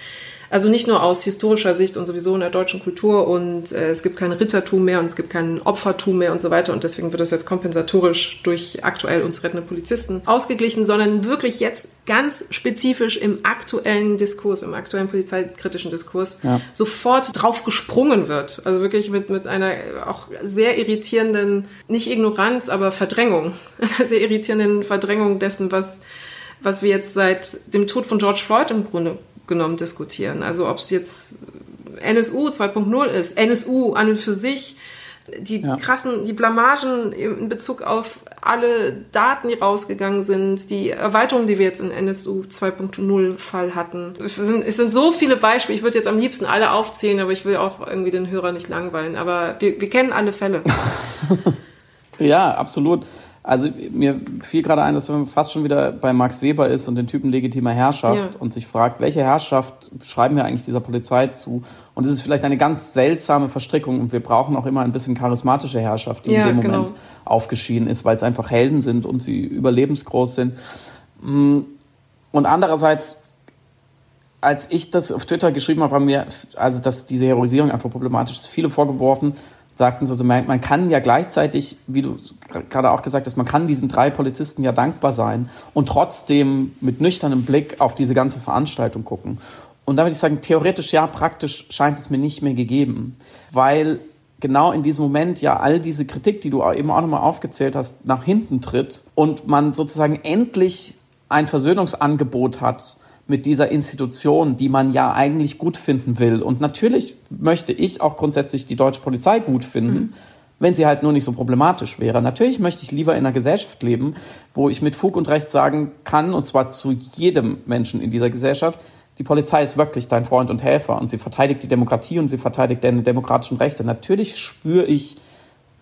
Also nicht nur aus historischer Sicht und sowieso in der deutschen Kultur und äh, es gibt kein Rittertum mehr und es gibt kein Opfertum mehr und so weiter und deswegen wird das jetzt kompensatorisch durch aktuell uns rettende Polizisten ausgeglichen, sondern wirklich jetzt ganz spezifisch im aktuellen Diskurs, im aktuellen polizeikritischen Diskurs ja. sofort drauf gesprungen wird. Also wirklich mit, mit einer auch sehr irritierenden, nicht Ignoranz, aber Verdrängung, einer sehr irritierenden Verdrängung dessen, was was wir jetzt seit dem Tod von George Floyd im Grunde genommen diskutieren. Also ob es jetzt NSU 2.0 ist, NSU an und für sich, die ja. krassen, die Blamagen in Bezug auf alle Daten, die rausgegangen sind, die Erweiterung, die wir jetzt in NSU 2.0 Fall hatten. Es sind, es sind so viele Beispiele. Ich würde jetzt am liebsten alle aufzählen, aber ich will auch irgendwie den Hörer nicht langweilen. Aber wir, wir kennen alle Fälle. ja, absolut. Also mir fiel gerade ein, dass man fast schon wieder bei Max Weber ist und den Typen legitimer Herrschaft ja. und sich fragt, welche Herrschaft schreiben wir eigentlich dieser Polizei zu? Und es ist vielleicht eine ganz seltsame Verstrickung und wir brauchen auch immer ein bisschen charismatische Herrschaft, die ja, in dem genau. Moment aufgeschieden ist, weil es einfach Helden sind und sie überlebensgroß sind. Mm, und andererseits, als ich das auf Twitter geschrieben habe, haben mir, also dass diese Heroisierung einfach problematisch ist, viele vorgeworfen, sagten sie so, man, man kann ja gleichzeitig, wie du gerade auch gesagt hast, man kann diesen drei Polizisten ja dankbar sein und trotzdem mit nüchternem Blick auf diese ganze Veranstaltung gucken. Und da würde ich sagen, theoretisch ja, praktisch scheint es mir nicht mehr gegeben, weil genau in diesem Moment ja all diese Kritik, die du eben auch nochmal aufgezählt hast, nach hinten tritt und man sozusagen endlich ein Versöhnungsangebot hat mit dieser Institution, die man ja eigentlich gut finden will. Und natürlich möchte ich auch grundsätzlich die deutsche Polizei gut finden, mhm. wenn sie halt nur nicht so problematisch wäre. Natürlich möchte ich lieber in einer Gesellschaft leben, wo ich mit Fug und Recht sagen kann, und zwar zu jedem Menschen in dieser Gesellschaft, die Polizei ist wirklich dein Freund und Helfer und sie verteidigt die Demokratie und sie verteidigt deine demokratischen Rechte. Natürlich spüre ich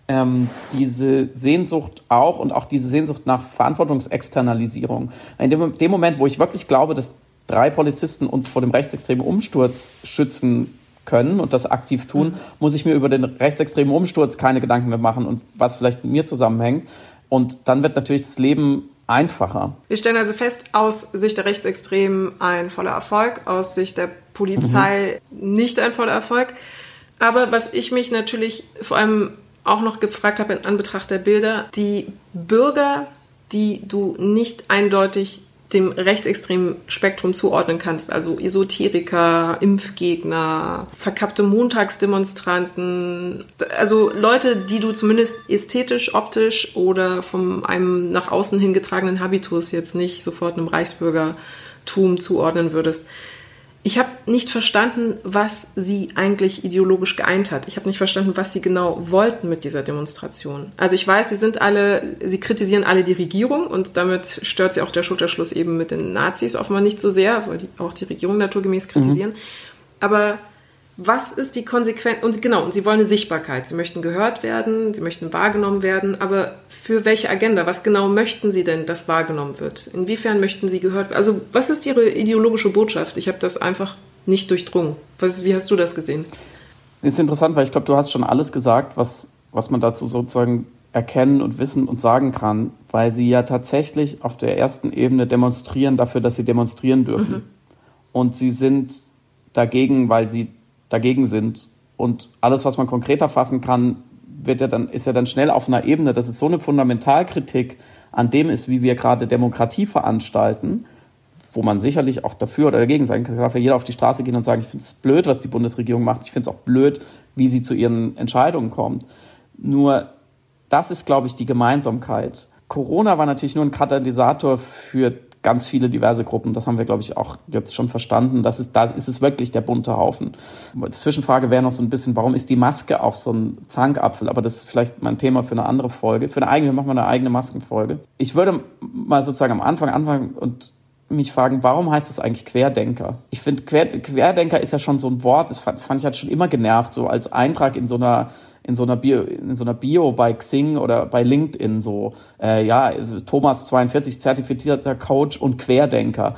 ähm, diese Sehnsucht auch und auch diese Sehnsucht nach Verantwortungsexternalisierung. In dem, dem Moment, wo ich wirklich glaube, dass drei Polizisten uns vor dem rechtsextremen Umsturz schützen können und das aktiv tun, mhm. muss ich mir über den rechtsextremen Umsturz keine Gedanken mehr machen und was vielleicht mit mir zusammenhängt. Und dann wird natürlich das Leben einfacher. Wir stellen also fest, aus Sicht der Rechtsextremen ein voller Erfolg, aus Sicht der Polizei mhm. nicht ein voller Erfolg. Aber was ich mich natürlich vor allem auch noch gefragt habe in Anbetracht der Bilder, die Bürger, die du nicht eindeutig dem rechtsextremen Spektrum zuordnen kannst, also Esoteriker, Impfgegner, verkappte Montagsdemonstranten, also Leute, die du zumindest ästhetisch, optisch oder von einem nach außen hingetragenen Habitus jetzt nicht sofort einem Reichsbürgertum zuordnen würdest ich habe nicht verstanden, was sie eigentlich ideologisch geeint hat. Ich habe nicht verstanden, was sie genau wollten mit dieser Demonstration. Also ich weiß, sie sind alle, sie kritisieren alle die Regierung und damit stört sie auch der Schulterschluss eben mit den Nazis offenbar nicht so sehr, weil die auch die Regierung naturgemäß kritisieren. Mhm. Aber was ist die Konsequenz? Und genau, und sie wollen eine Sichtbarkeit. Sie möchten gehört werden, sie möchten wahrgenommen werden, aber für welche Agenda? Was genau möchten sie denn, dass wahrgenommen wird? Inwiefern möchten sie gehört werden? Also, was ist ihre ideologische Botschaft? Ich habe das einfach nicht durchdrungen. Was, wie hast du das gesehen? Ist interessant, weil ich glaube, du hast schon alles gesagt, was, was man dazu sozusagen erkennen und wissen und sagen kann, weil sie ja tatsächlich auf der ersten Ebene demonstrieren dafür, dass sie demonstrieren dürfen. Mhm. Und sie sind dagegen, weil sie dagegen sind. Und alles, was man konkreter fassen kann, wird ja dann, ist ja dann schnell auf einer Ebene, dass es so eine Fundamentalkritik an dem ist, wie wir gerade Demokratie veranstalten, wo man sicherlich auch dafür oder dagegen sein kann. darf ja jeder auf die Straße gehen und sagen, ich finde es blöd, was die Bundesregierung macht. Ich finde es auch blöd, wie sie zu ihren Entscheidungen kommt. Nur das ist, glaube ich, die Gemeinsamkeit. Corona war natürlich nur ein Katalysator für ganz viele diverse Gruppen. Das haben wir, glaube ich, auch jetzt schon verstanden. Das ist, da ist es wirklich der bunte Haufen. Zwischenfrage wäre noch so ein bisschen, warum ist die Maske auch so ein Zankapfel? Aber das ist vielleicht mein Thema für eine andere Folge. Für eine eigene, wir machen mal eine eigene Maskenfolge. Ich würde mal sozusagen am Anfang anfangen und mich fragen, warum heißt das eigentlich Querdenker? Ich finde, Quer, Querdenker ist ja schon so ein Wort, das fand ich halt schon immer genervt, so als Eintrag in so einer in so einer Bio, in so einer Bio bei Xing oder bei LinkedIn so, äh, ja, Thomas 42 zertifizierter Coach und Querdenker.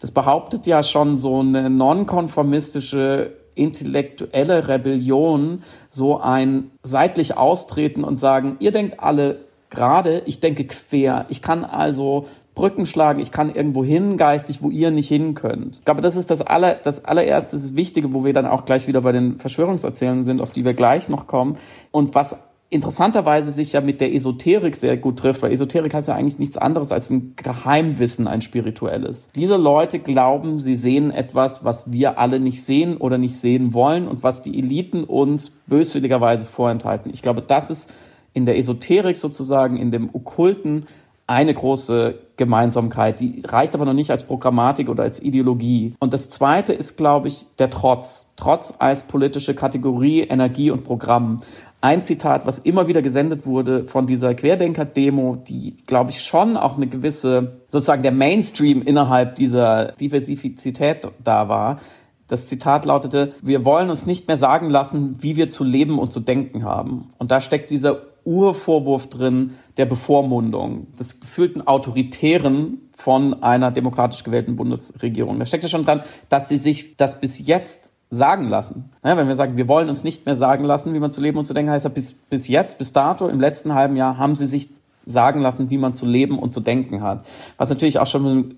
Das behauptet ja schon so eine nonkonformistische intellektuelle Rebellion, so ein seitlich austreten und sagen, ihr denkt alle gerade, ich denke quer. Ich kann also Brücken schlagen, ich kann irgendwo hin geistig, wo ihr nicht hin könnt. Ich glaube, das ist das, aller, das allererste, das Wichtige, wo wir dann auch gleich wieder bei den Verschwörungserzählungen sind, auf die wir gleich noch kommen. Und was interessanterweise sich ja mit der Esoterik sehr gut trifft, weil Esoterik heißt ja eigentlich nichts anderes als ein Geheimwissen, ein spirituelles. Diese Leute glauben, sie sehen etwas, was wir alle nicht sehen oder nicht sehen wollen und was die Eliten uns böswilligerweise vorenthalten. Ich glaube, das ist in der Esoterik sozusagen, in dem Okkulten eine große Gemeinsamkeit. Die reicht aber noch nicht als Programmatik oder als Ideologie. Und das zweite ist, glaube ich, der Trotz. Trotz als politische Kategorie, Energie und Programm ein Zitat, was immer wieder gesendet wurde von dieser Querdenker-Demo, die, glaube ich, schon auch eine gewisse, sozusagen der Mainstream innerhalb dieser Diversifizität da war. Das Zitat lautete, wir wollen uns nicht mehr sagen lassen, wie wir zu leben und zu denken haben. Und da steckt dieser Urvorwurf drin der Bevormundung, des gefühlten Autoritären von einer demokratisch gewählten Bundesregierung. Da steckt ja schon dran, dass sie sich das bis jetzt sagen lassen. Ja, wenn wir sagen, wir wollen uns nicht mehr sagen lassen, wie man zu leben und zu denken heißt, bis, bis jetzt, bis dato, im letzten halben Jahr haben sie sich sagen lassen, wie man zu leben und zu denken hat. Was natürlich auch schon ein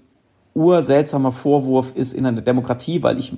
urseltsamer Vorwurf ist in einer Demokratie, weil ich,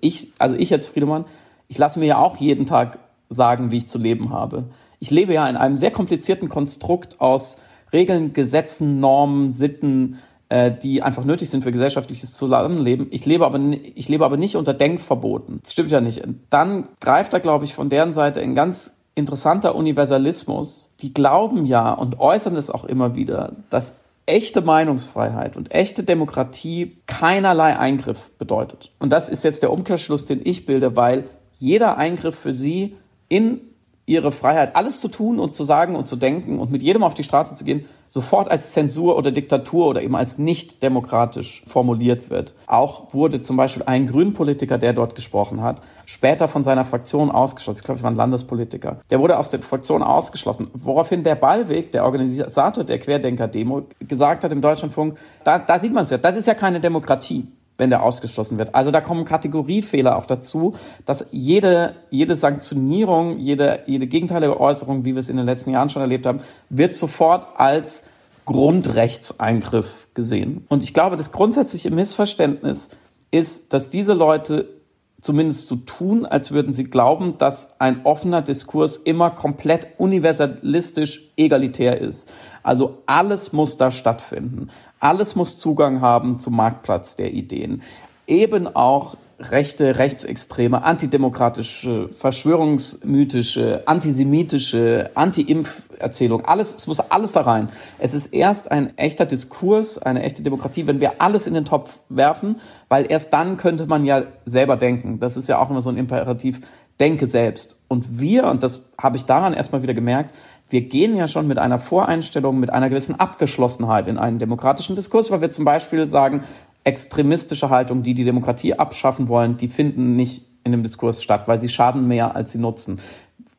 ich, also ich jetzt Friedemann, ich lasse mir ja auch jeden Tag sagen, wie ich zu leben habe. Ich lebe ja in einem sehr komplizierten Konstrukt aus Regeln, Gesetzen, Normen, Sitten, äh, die einfach nötig sind für gesellschaftliches Zusammenleben. Ich lebe aber, ich lebe aber nicht unter Denkverboten. Das stimmt ja nicht. Dann greift da, glaube ich, von deren Seite ein ganz interessanter Universalismus. Die glauben ja und äußern es auch immer wieder, dass echte Meinungsfreiheit und echte Demokratie keinerlei Eingriff bedeutet. Und das ist jetzt der Umkehrschluss, den ich bilde, weil jeder Eingriff für sie in ihre Freiheit, alles zu tun und zu sagen und zu denken und mit jedem auf die Straße zu gehen, sofort als Zensur oder Diktatur oder eben als nicht demokratisch formuliert wird. Auch wurde zum Beispiel ein Grünpolitiker, der dort gesprochen hat, später von seiner Fraktion ausgeschlossen. Ich glaube, es war ein Landespolitiker. Der wurde aus der Fraktion ausgeschlossen, woraufhin der Ballweg, der Organisator der Querdenker-Demo, gesagt hat im Deutschlandfunk, da, da sieht man es ja, das ist ja keine Demokratie wenn der ausgeschlossen wird. Also da kommen Kategoriefehler auch dazu, dass jede, jede Sanktionierung, jede, jede gegenteilige Äußerung, wie wir es in den letzten Jahren schon erlebt haben, wird sofort als Grundrechtseingriff gesehen. Und ich glaube, das grundsätzliche Missverständnis ist, dass diese Leute zumindest so tun, als würden sie glauben, dass ein offener Diskurs immer komplett universalistisch egalitär ist. Also alles muss da stattfinden. Alles muss Zugang haben zum Marktplatz der Ideen. Eben auch rechte, rechtsextreme, antidemokratische, verschwörungsmythische, antisemitische, Anti-Impf-Erzählung. Alles, es muss alles da rein. Es ist erst ein echter Diskurs, eine echte Demokratie, wenn wir alles in den Topf werfen, weil erst dann könnte man ja selber denken. Das ist ja auch immer so ein Imperativ. Denke selbst. Und wir, und das habe ich daran erstmal wieder gemerkt, wir gehen ja schon mit einer Voreinstellung, mit einer gewissen Abgeschlossenheit in einen demokratischen Diskurs, weil wir zum Beispiel sagen, extremistische Haltungen, die die Demokratie abschaffen wollen, die finden nicht in dem Diskurs statt, weil sie schaden mehr, als sie nutzen.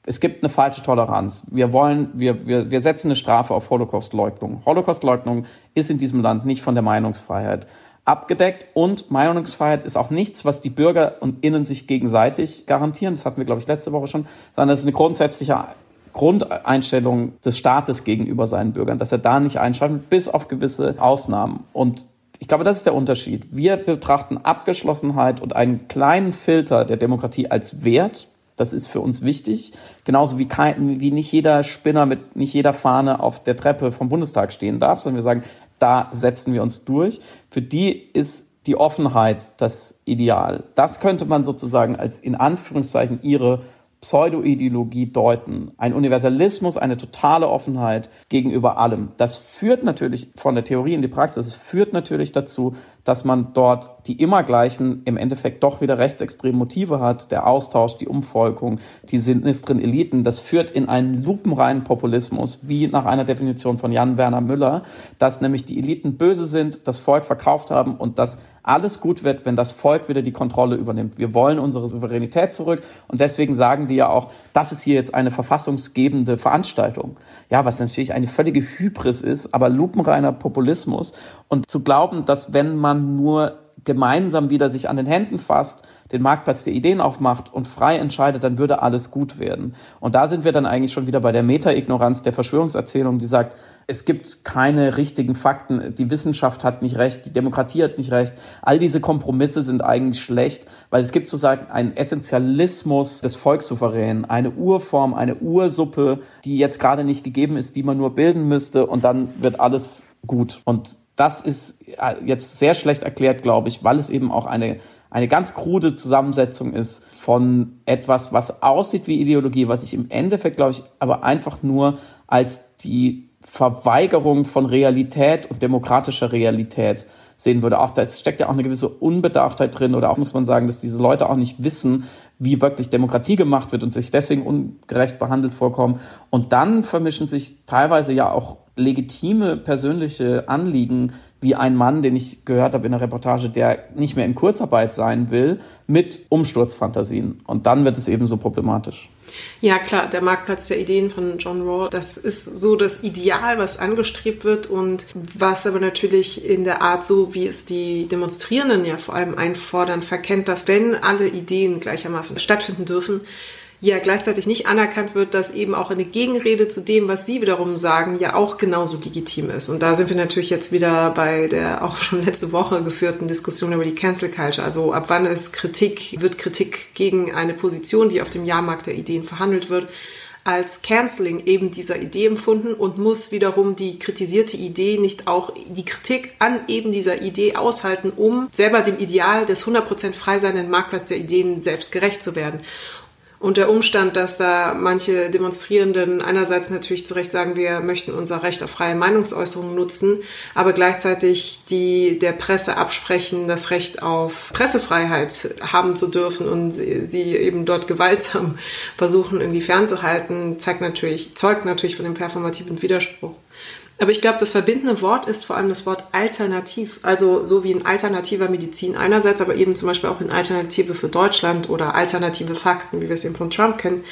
Es gibt eine falsche Toleranz. Wir wollen, wir, wir, wir setzen eine Strafe auf Holocaustleugnung. Holocaustleugnung ist in diesem Land nicht von der Meinungsfreiheit abgedeckt und Meinungsfreiheit ist auch nichts, was die Bürger und Innen sich gegenseitig garantieren. Das hatten wir, glaube ich, letzte Woche schon, sondern das ist eine grundsätzliche Grundeinstellung des Staates gegenüber seinen Bürgern, dass er da nicht einschreibt, bis auf gewisse Ausnahmen. Und ich glaube, das ist der Unterschied. Wir betrachten Abgeschlossenheit und einen kleinen Filter der Demokratie als Wert. Das ist für uns wichtig. Genauso wie, kein, wie nicht jeder Spinner mit nicht jeder Fahne auf der Treppe vom Bundestag stehen darf, sondern wir sagen, da setzen wir uns durch. Für die ist die Offenheit das Ideal. Das könnte man sozusagen als in Anführungszeichen ihre Pseudoideologie deuten. Ein Universalismus, eine totale Offenheit gegenüber allem. Das führt natürlich von der Theorie in die Praxis, es führt natürlich dazu, dass man dort die immer gleichen, im Endeffekt doch wieder rechtsextreme Motive hat, der Austausch, die Umvolkung, die sinistren Eliten. Das führt in einen lupenreinen Populismus, wie nach einer Definition von Jan Werner Müller, dass nämlich die Eliten böse sind, das Volk verkauft haben und dass alles gut wird, wenn das Volk wieder die Kontrolle übernimmt. Wir wollen unsere Souveränität zurück und deswegen sagen die ja auch, das ist hier jetzt eine verfassungsgebende Veranstaltung. Ja, was natürlich eine völlige Hybris ist, aber lupenreiner Populismus. Und zu glauben, dass wenn man nur gemeinsam wieder sich an den Händen fasst, den Marktplatz der Ideen aufmacht und frei entscheidet, dann würde alles gut werden. Und da sind wir dann eigentlich schon wieder bei der Meta-Ignoranz der Verschwörungserzählung, die sagt, es gibt keine richtigen Fakten, die Wissenschaft hat nicht recht, die Demokratie hat nicht recht. All diese Kompromisse sind eigentlich schlecht, weil es gibt sozusagen einen Essentialismus des Volkssouveränen, eine Urform, eine Ursuppe, die jetzt gerade nicht gegeben ist, die man nur bilden müsste und dann wird alles gut. Und das ist äh, jetzt sehr schlecht erklärt, glaube ich, weil es eben auch eine, eine ganz krude Zusammensetzung ist von etwas, was aussieht wie Ideologie, was ich im Endeffekt, glaube ich, aber einfach nur als die Verweigerung von Realität und demokratischer Realität sehen würde. Auch da steckt ja auch eine gewisse Unbedarftheit drin oder auch muss man sagen, dass diese Leute auch nicht wissen, wie wirklich Demokratie gemacht wird und sich deswegen ungerecht behandelt vorkommen. Und dann vermischen sich teilweise ja auch legitime persönliche Anliegen wie ein Mann, den ich gehört habe in der Reportage, der nicht mehr in Kurzarbeit sein will, mit Umsturzfantasien. Und dann wird es eben so problematisch. Ja, klar, der Marktplatz der Ideen von John Rawl, das ist so das Ideal, was angestrebt wird und was aber natürlich in der Art so, wie es die Demonstrierenden ja vor allem einfordern, verkennt, dass wenn alle Ideen gleichermaßen stattfinden dürfen, ja gleichzeitig nicht anerkannt wird, dass eben auch eine Gegenrede zu dem, was Sie wiederum sagen, ja auch genauso legitim ist. Und da sind wir natürlich jetzt wieder bei der auch schon letzte Woche geführten Diskussion über die Cancel Culture. Also ab wann ist Kritik, wird Kritik gegen eine Position, die auf dem Jahrmarkt der Ideen verhandelt wird, als Canceling eben dieser Idee empfunden und muss wiederum die kritisierte Idee nicht auch die Kritik an eben dieser Idee aushalten, um selber dem Ideal des 100% frei seienden Marktplatz der Ideen selbst gerecht zu werden. Und der Umstand, dass da manche Demonstrierenden einerseits natürlich zu Recht sagen, wir möchten unser Recht auf freie Meinungsäußerung nutzen, aber gleichzeitig die der Presse absprechen, das Recht auf Pressefreiheit haben zu dürfen und sie eben dort gewaltsam versuchen irgendwie fernzuhalten, zeigt natürlich, zeugt natürlich von dem performativen Widerspruch. Aber ich glaube, das verbindende Wort ist vor allem das Wort alternativ. Also so wie in alternativer Medizin einerseits, aber eben zum Beispiel auch in Alternative für Deutschland oder alternative Fakten, wie wir es eben von Trump kennen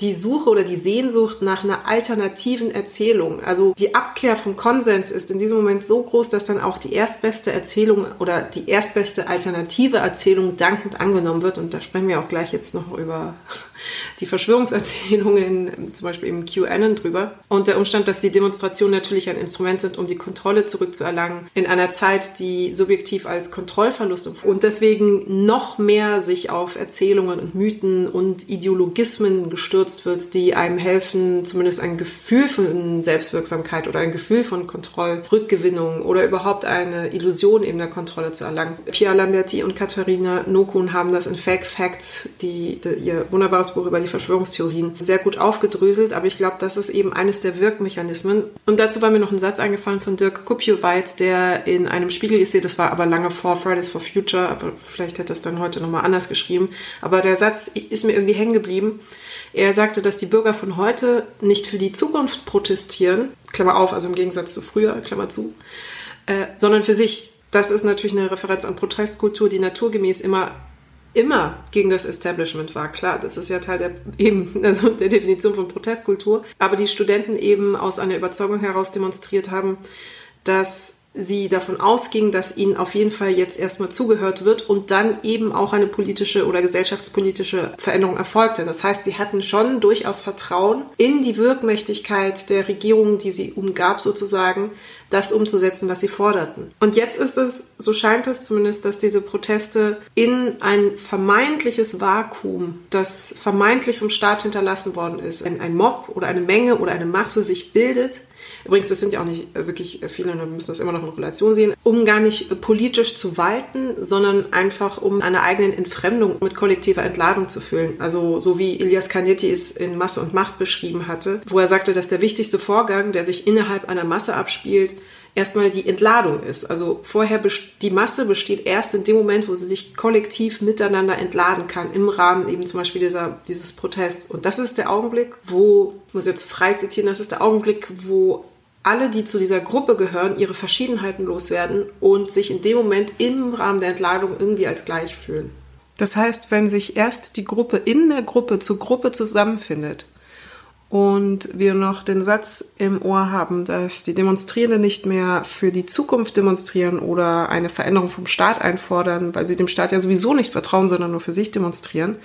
die Suche oder die Sehnsucht nach einer alternativen Erzählung. Also die Abkehr vom Konsens ist in diesem Moment so groß, dass dann auch die erstbeste Erzählung oder die erstbeste alternative Erzählung dankend angenommen wird. Und da sprechen wir auch gleich jetzt noch über die Verschwörungserzählungen, zum Beispiel im QAnon drüber. Und der Umstand, dass die Demonstrationen natürlich ein Instrument sind, um die Kontrolle zurückzuerlangen, in einer Zeit, die subjektiv als Kontrollverlust und deswegen noch mehr sich auf Erzählungen und Mythen und Ideologismen gestürzt wird, die einem helfen, zumindest ein Gefühl von Selbstwirksamkeit oder ein Gefühl von Kontrollrückgewinnung oder überhaupt eine Illusion eben der Kontrolle zu erlangen. Pia Lamberti und Katharina Nokun haben das in Fake Facts, die, die ihr wunderbares Buch über die Verschwörungstheorien sehr gut aufgedröselt, aber ich glaube, das ist eben eines der Wirkmechanismen. Und dazu war mir noch ein Satz eingefallen von Dirk Kupiowicz, der in einem Spiegel essay das war aber lange vor Fridays for Future, aber vielleicht hätte er es dann heute nochmal anders geschrieben, aber der Satz ist mir irgendwie hängen geblieben. Er sagte, dass die Bürger von heute nicht für die Zukunft protestieren, Klammer auf, also im Gegensatz zu früher, Klammer zu, äh, sondern für sich. Das ist natürlich eine Referenz an Protestkultur, die naturgemäß immer immer gegen das Establishment war. Klar, das ist ja Teil der, eben, also der Definition von Protestkultur. Aber die Studenten eben aus einer Überzeugung heraus demonstriert haben, dass sie davon ausgingen, dass ihnen auf jeden Fall jetzt erstmal zugehört wird und dann eben auch eine politische oder gesellschaftspolitische Veränderung erfolgte. Das heißt, sie hatten schon durchaus Vertrauen in die Wirkmächtigkeit der Regierung, die sie umgab sozusagen, das umzusetzen, was sie forderten. Und jetzt ist es, so scheint es zumindest, dass diese Proteste in ein vermeintliches Vakuum, das vermeintlich vom Staat hinterlassen worden ist, ein, ein Mob oder eine Menge oder eine Masse sich bildet, Übrigens, das sind ja auch nicht äh, wirklich äh, viele, wir müssen das immer noch in Relation sehen, um gar nicht äh, politisch zu walten, sondern einfach um eine eigenen Entfremdung mit kollektiver Entladung zu fühlen. Also so wie Elias Canetti es in Masse und Macht beschrieben hatte, wo er sagte, dass der wichtigste Vorgang, der sich innerhalb einer Masse abspielt, erstmal die Entladung ist. Also vorher die Masse besteht erst in dem Moment, wo sie sich kollektiv miteinander entladen kann, im Rahmen eben zum Beispiel dieser, dieses Protests. Und das ist der Augenblick, wo, ich muss jetzt frei zitieren, das ist der Augenblick, wo alle, die zu dieser Gruppe gehören, ihre Verschiedenheiten loswerden und sich in dem Moment im Rahmen der Entladung irgendwie als gleich fühlen. Das heißt, wenn sich erst die Gruppe in der Gruppe zur Gruppe zusammenfindet und wir noch den Satz im Ohr haben, dass die Demonstrierenden nicht mehr für die Zukunft demonstrieren oder eine Veränderung vom Staat einfordern, weil sie dem Staat ja sowieso nicht vertrauen, sondern nur für sich demonstrieren,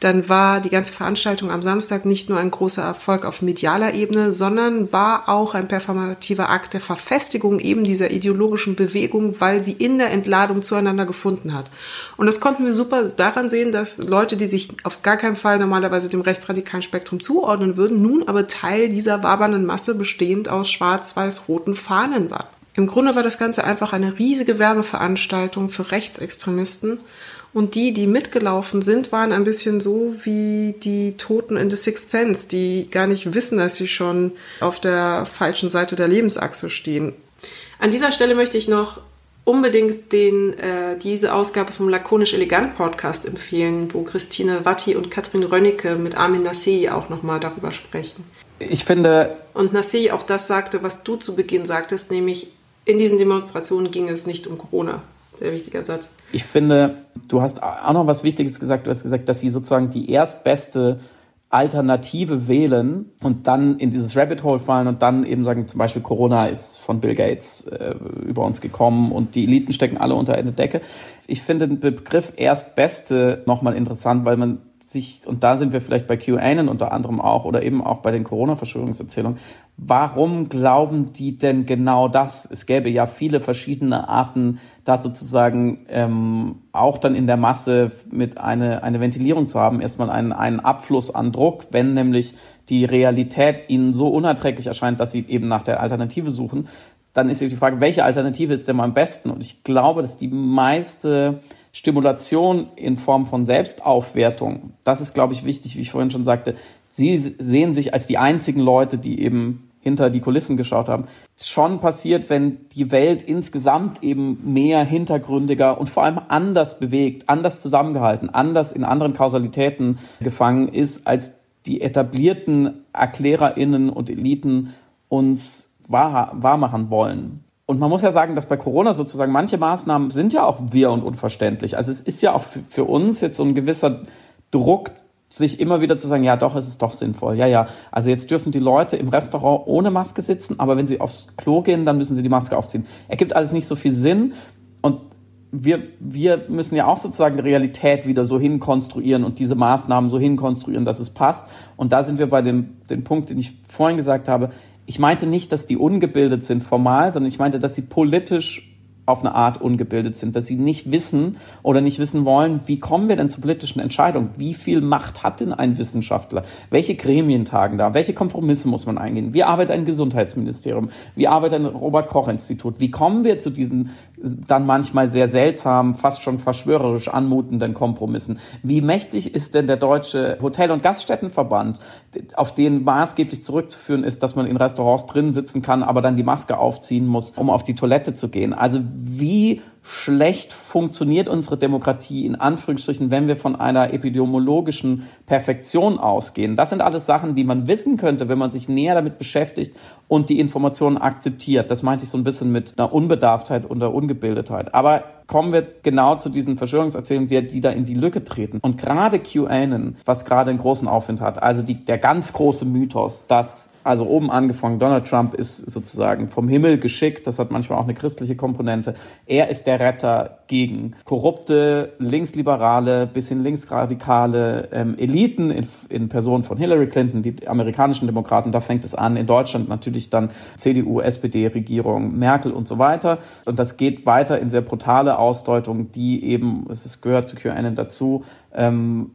dann war die ganze Veranstaltung am Samstag nicht nur ein großer Erfolg auf medialer Ebene, sondern war auch ein performativer Akt der Verfestigung eben dieser ideologischen Bewegung, weil sie in der Entladung zueinander gefunden hat. Und das konnten wir super daran sehen, dass Leute, die sich auf gar keinen Fall normalerweise dem rechtsradikalen Spektrum zuordnen würden, nun aber Teil dieser wabernden Masse bestehend aus schwarz-weiß-roten Fahnen war. Im Grunde war das Ganze einfach eine riesige Werbeveranstaltung für Rechtsextremisten und die, die mitgelaufen sind, waren ein bisschen so wie die Toten in The Sixth Sense, die gar nicht wissen, dass sie schon auf der falschen Seite der Lebensachse stehen. An dieser Stelle möchte ich noch unbedingt den, äh, diese Ausgabe vom Lakonisch Elegant Podcast empfehlen, wo Christine Watti und Katrin Rönnecke mit Armin Nassei auch nochmal darüber sprechen. Ich finde. Und Nassei auch das sagte, was du zu Beginn sagtest, nämlich in diesen Demonstrationen ging es nicht um Corona. Sehr wichtiger Satz. Ich finde, du hast auch noch was Wichtiges gesagt. Du hast gesagt, dass sie sozusagen die erstbeste Alternative wählen und dann in dieses Rabbit Hole fallen und dann eben sagen, zum Beispiel Corona ist von Bill Gates äh, über uns gekommen und die Eliten stecken alle unter eine Decke. Ich finde den Begriff Erstbeste nochmal interessant, weil man sich, und da sind wir vielleicht bei QAnon unter anderem auch oder eben auch bei den Corona-Verschwörungserzählungen, warum glauben die denn genau das? Es gäbe ja viele verschiedene Arten, da sozusagen ähm, auch dann in der Masse mit eine, eine Ventilierung zu haben, erstmal einen, einen Abfluss an Druck, wenn nämlich die Realität ihnen so unerträglich erscheint, dass sie eben nach der Alternative suchen, dann ist die Frage, welche Alternative ist denn am besten? Und ich glaube, dass die meiste Stimulation in Form von Selbstaufwertung, das ist, glaube ich, wichtig, wie ich vorhin schon sagte. Sie sehen sich als die einzigen Leute, die eben hinter die Kulissen geschaut haben. Schon passiert, wenn die Welt insgesamt eben mehr hintergründiger und vor allem anders bewegt, anders zusammengehalten, anders in anderen Kausalitäten gefangen ist, als die etablierten ErklärerInnen und Eliten uns wahr, wahrmachen wollen. Und man muss ja sagen, dass bei Corona sozusagen manche Maßnahmen sind ja auch wir und unverständlich. Also es ist ja auch für uns jetzt so ein gewisser Druck, sich immer wieder zu sagen, ja doch, es ist doch sinnvoll. Ja, ja. Also jetzt dürfen die Leute im Restaurant ohne Maske sitzen, aber wenn sie aufs Klo gehen, dann müssen sie die Maske aufziehen. Ergibt alles nicht so viel Sinn. Und wir, wir müssen ja auch sozusagen die Realität wieder so hinkonstruieren und diese Maßnahmen so hinkonstruieren, dass es passt. Und da sind wir bei dem, dem Punkt, den ich vorhin gesagt habe ich meinte nicht, dass die ungebildet sind formal, sondern ich meinte, dass sie politisch auf eine Art ungebildet sind, dass sie nicht wissen oder nicht wissen wollen, wie kommen wir denn zu politischen Entscheidungen? Wie viel Macht hat denn ein Wissenschaftler? Welche Gremien tagen da? Welche Kompromisse muss man eingehen? Wie arbeitet ein Gesundheitsministerium? Wie arbeitet ein Robert-Koch-Institut? Wie kommen wir zu diesen dann manchmal sehr seltsamen, fast schon verschwörerisch anmutenden Kompromissen? Wie mächtig ist denn der deutsche Hotel- und Gaststättenverband, auf den maßgeblich zurückzuführen ist, dass man in Restaurants drin sitzen kann, aber dann die Maske aufziehen muss, um auf die Toilette zu gehen? Also wie schlecht funktioniert unsere Demokratie in Anführungsstrichen, wenn wir von einer epidemiologischen Perfektion ausgehen. Das sind alles Sachen, die man wissen könnte, wenn man sich näher damit beschäftigt und die Informationen akzeptiert. Das meinte ich so ein bisschen mit einer Unbedarftheit und einer Ungebildetheit. Aber kommen wir genau zu diesen Verschwörungserzählungen, die, die da in die Lücke treten. Und gerade QAnon, was gerade einen großen Aufwind hat, also die, der ganz große Mythos, dass also oben angefangen, Donald Trump ist sozusagen vom Himmel geschickt, das hat manchmal auch eine christliche Komponente. Er ist der Retter gegen korrupte, linksliberale bis hin linksradikale ähm, Eliten in, in Person von Hillary Clinton, die amerikanischen Demokraten, da fängt es an, in Deutschland natürlich dann CDU, SPD-Regierung, Merkel und so weiter. Und das geht weiter in sehr brutale Ausdeutungen, die eben, es gehört zu QAnon dazu, ähm,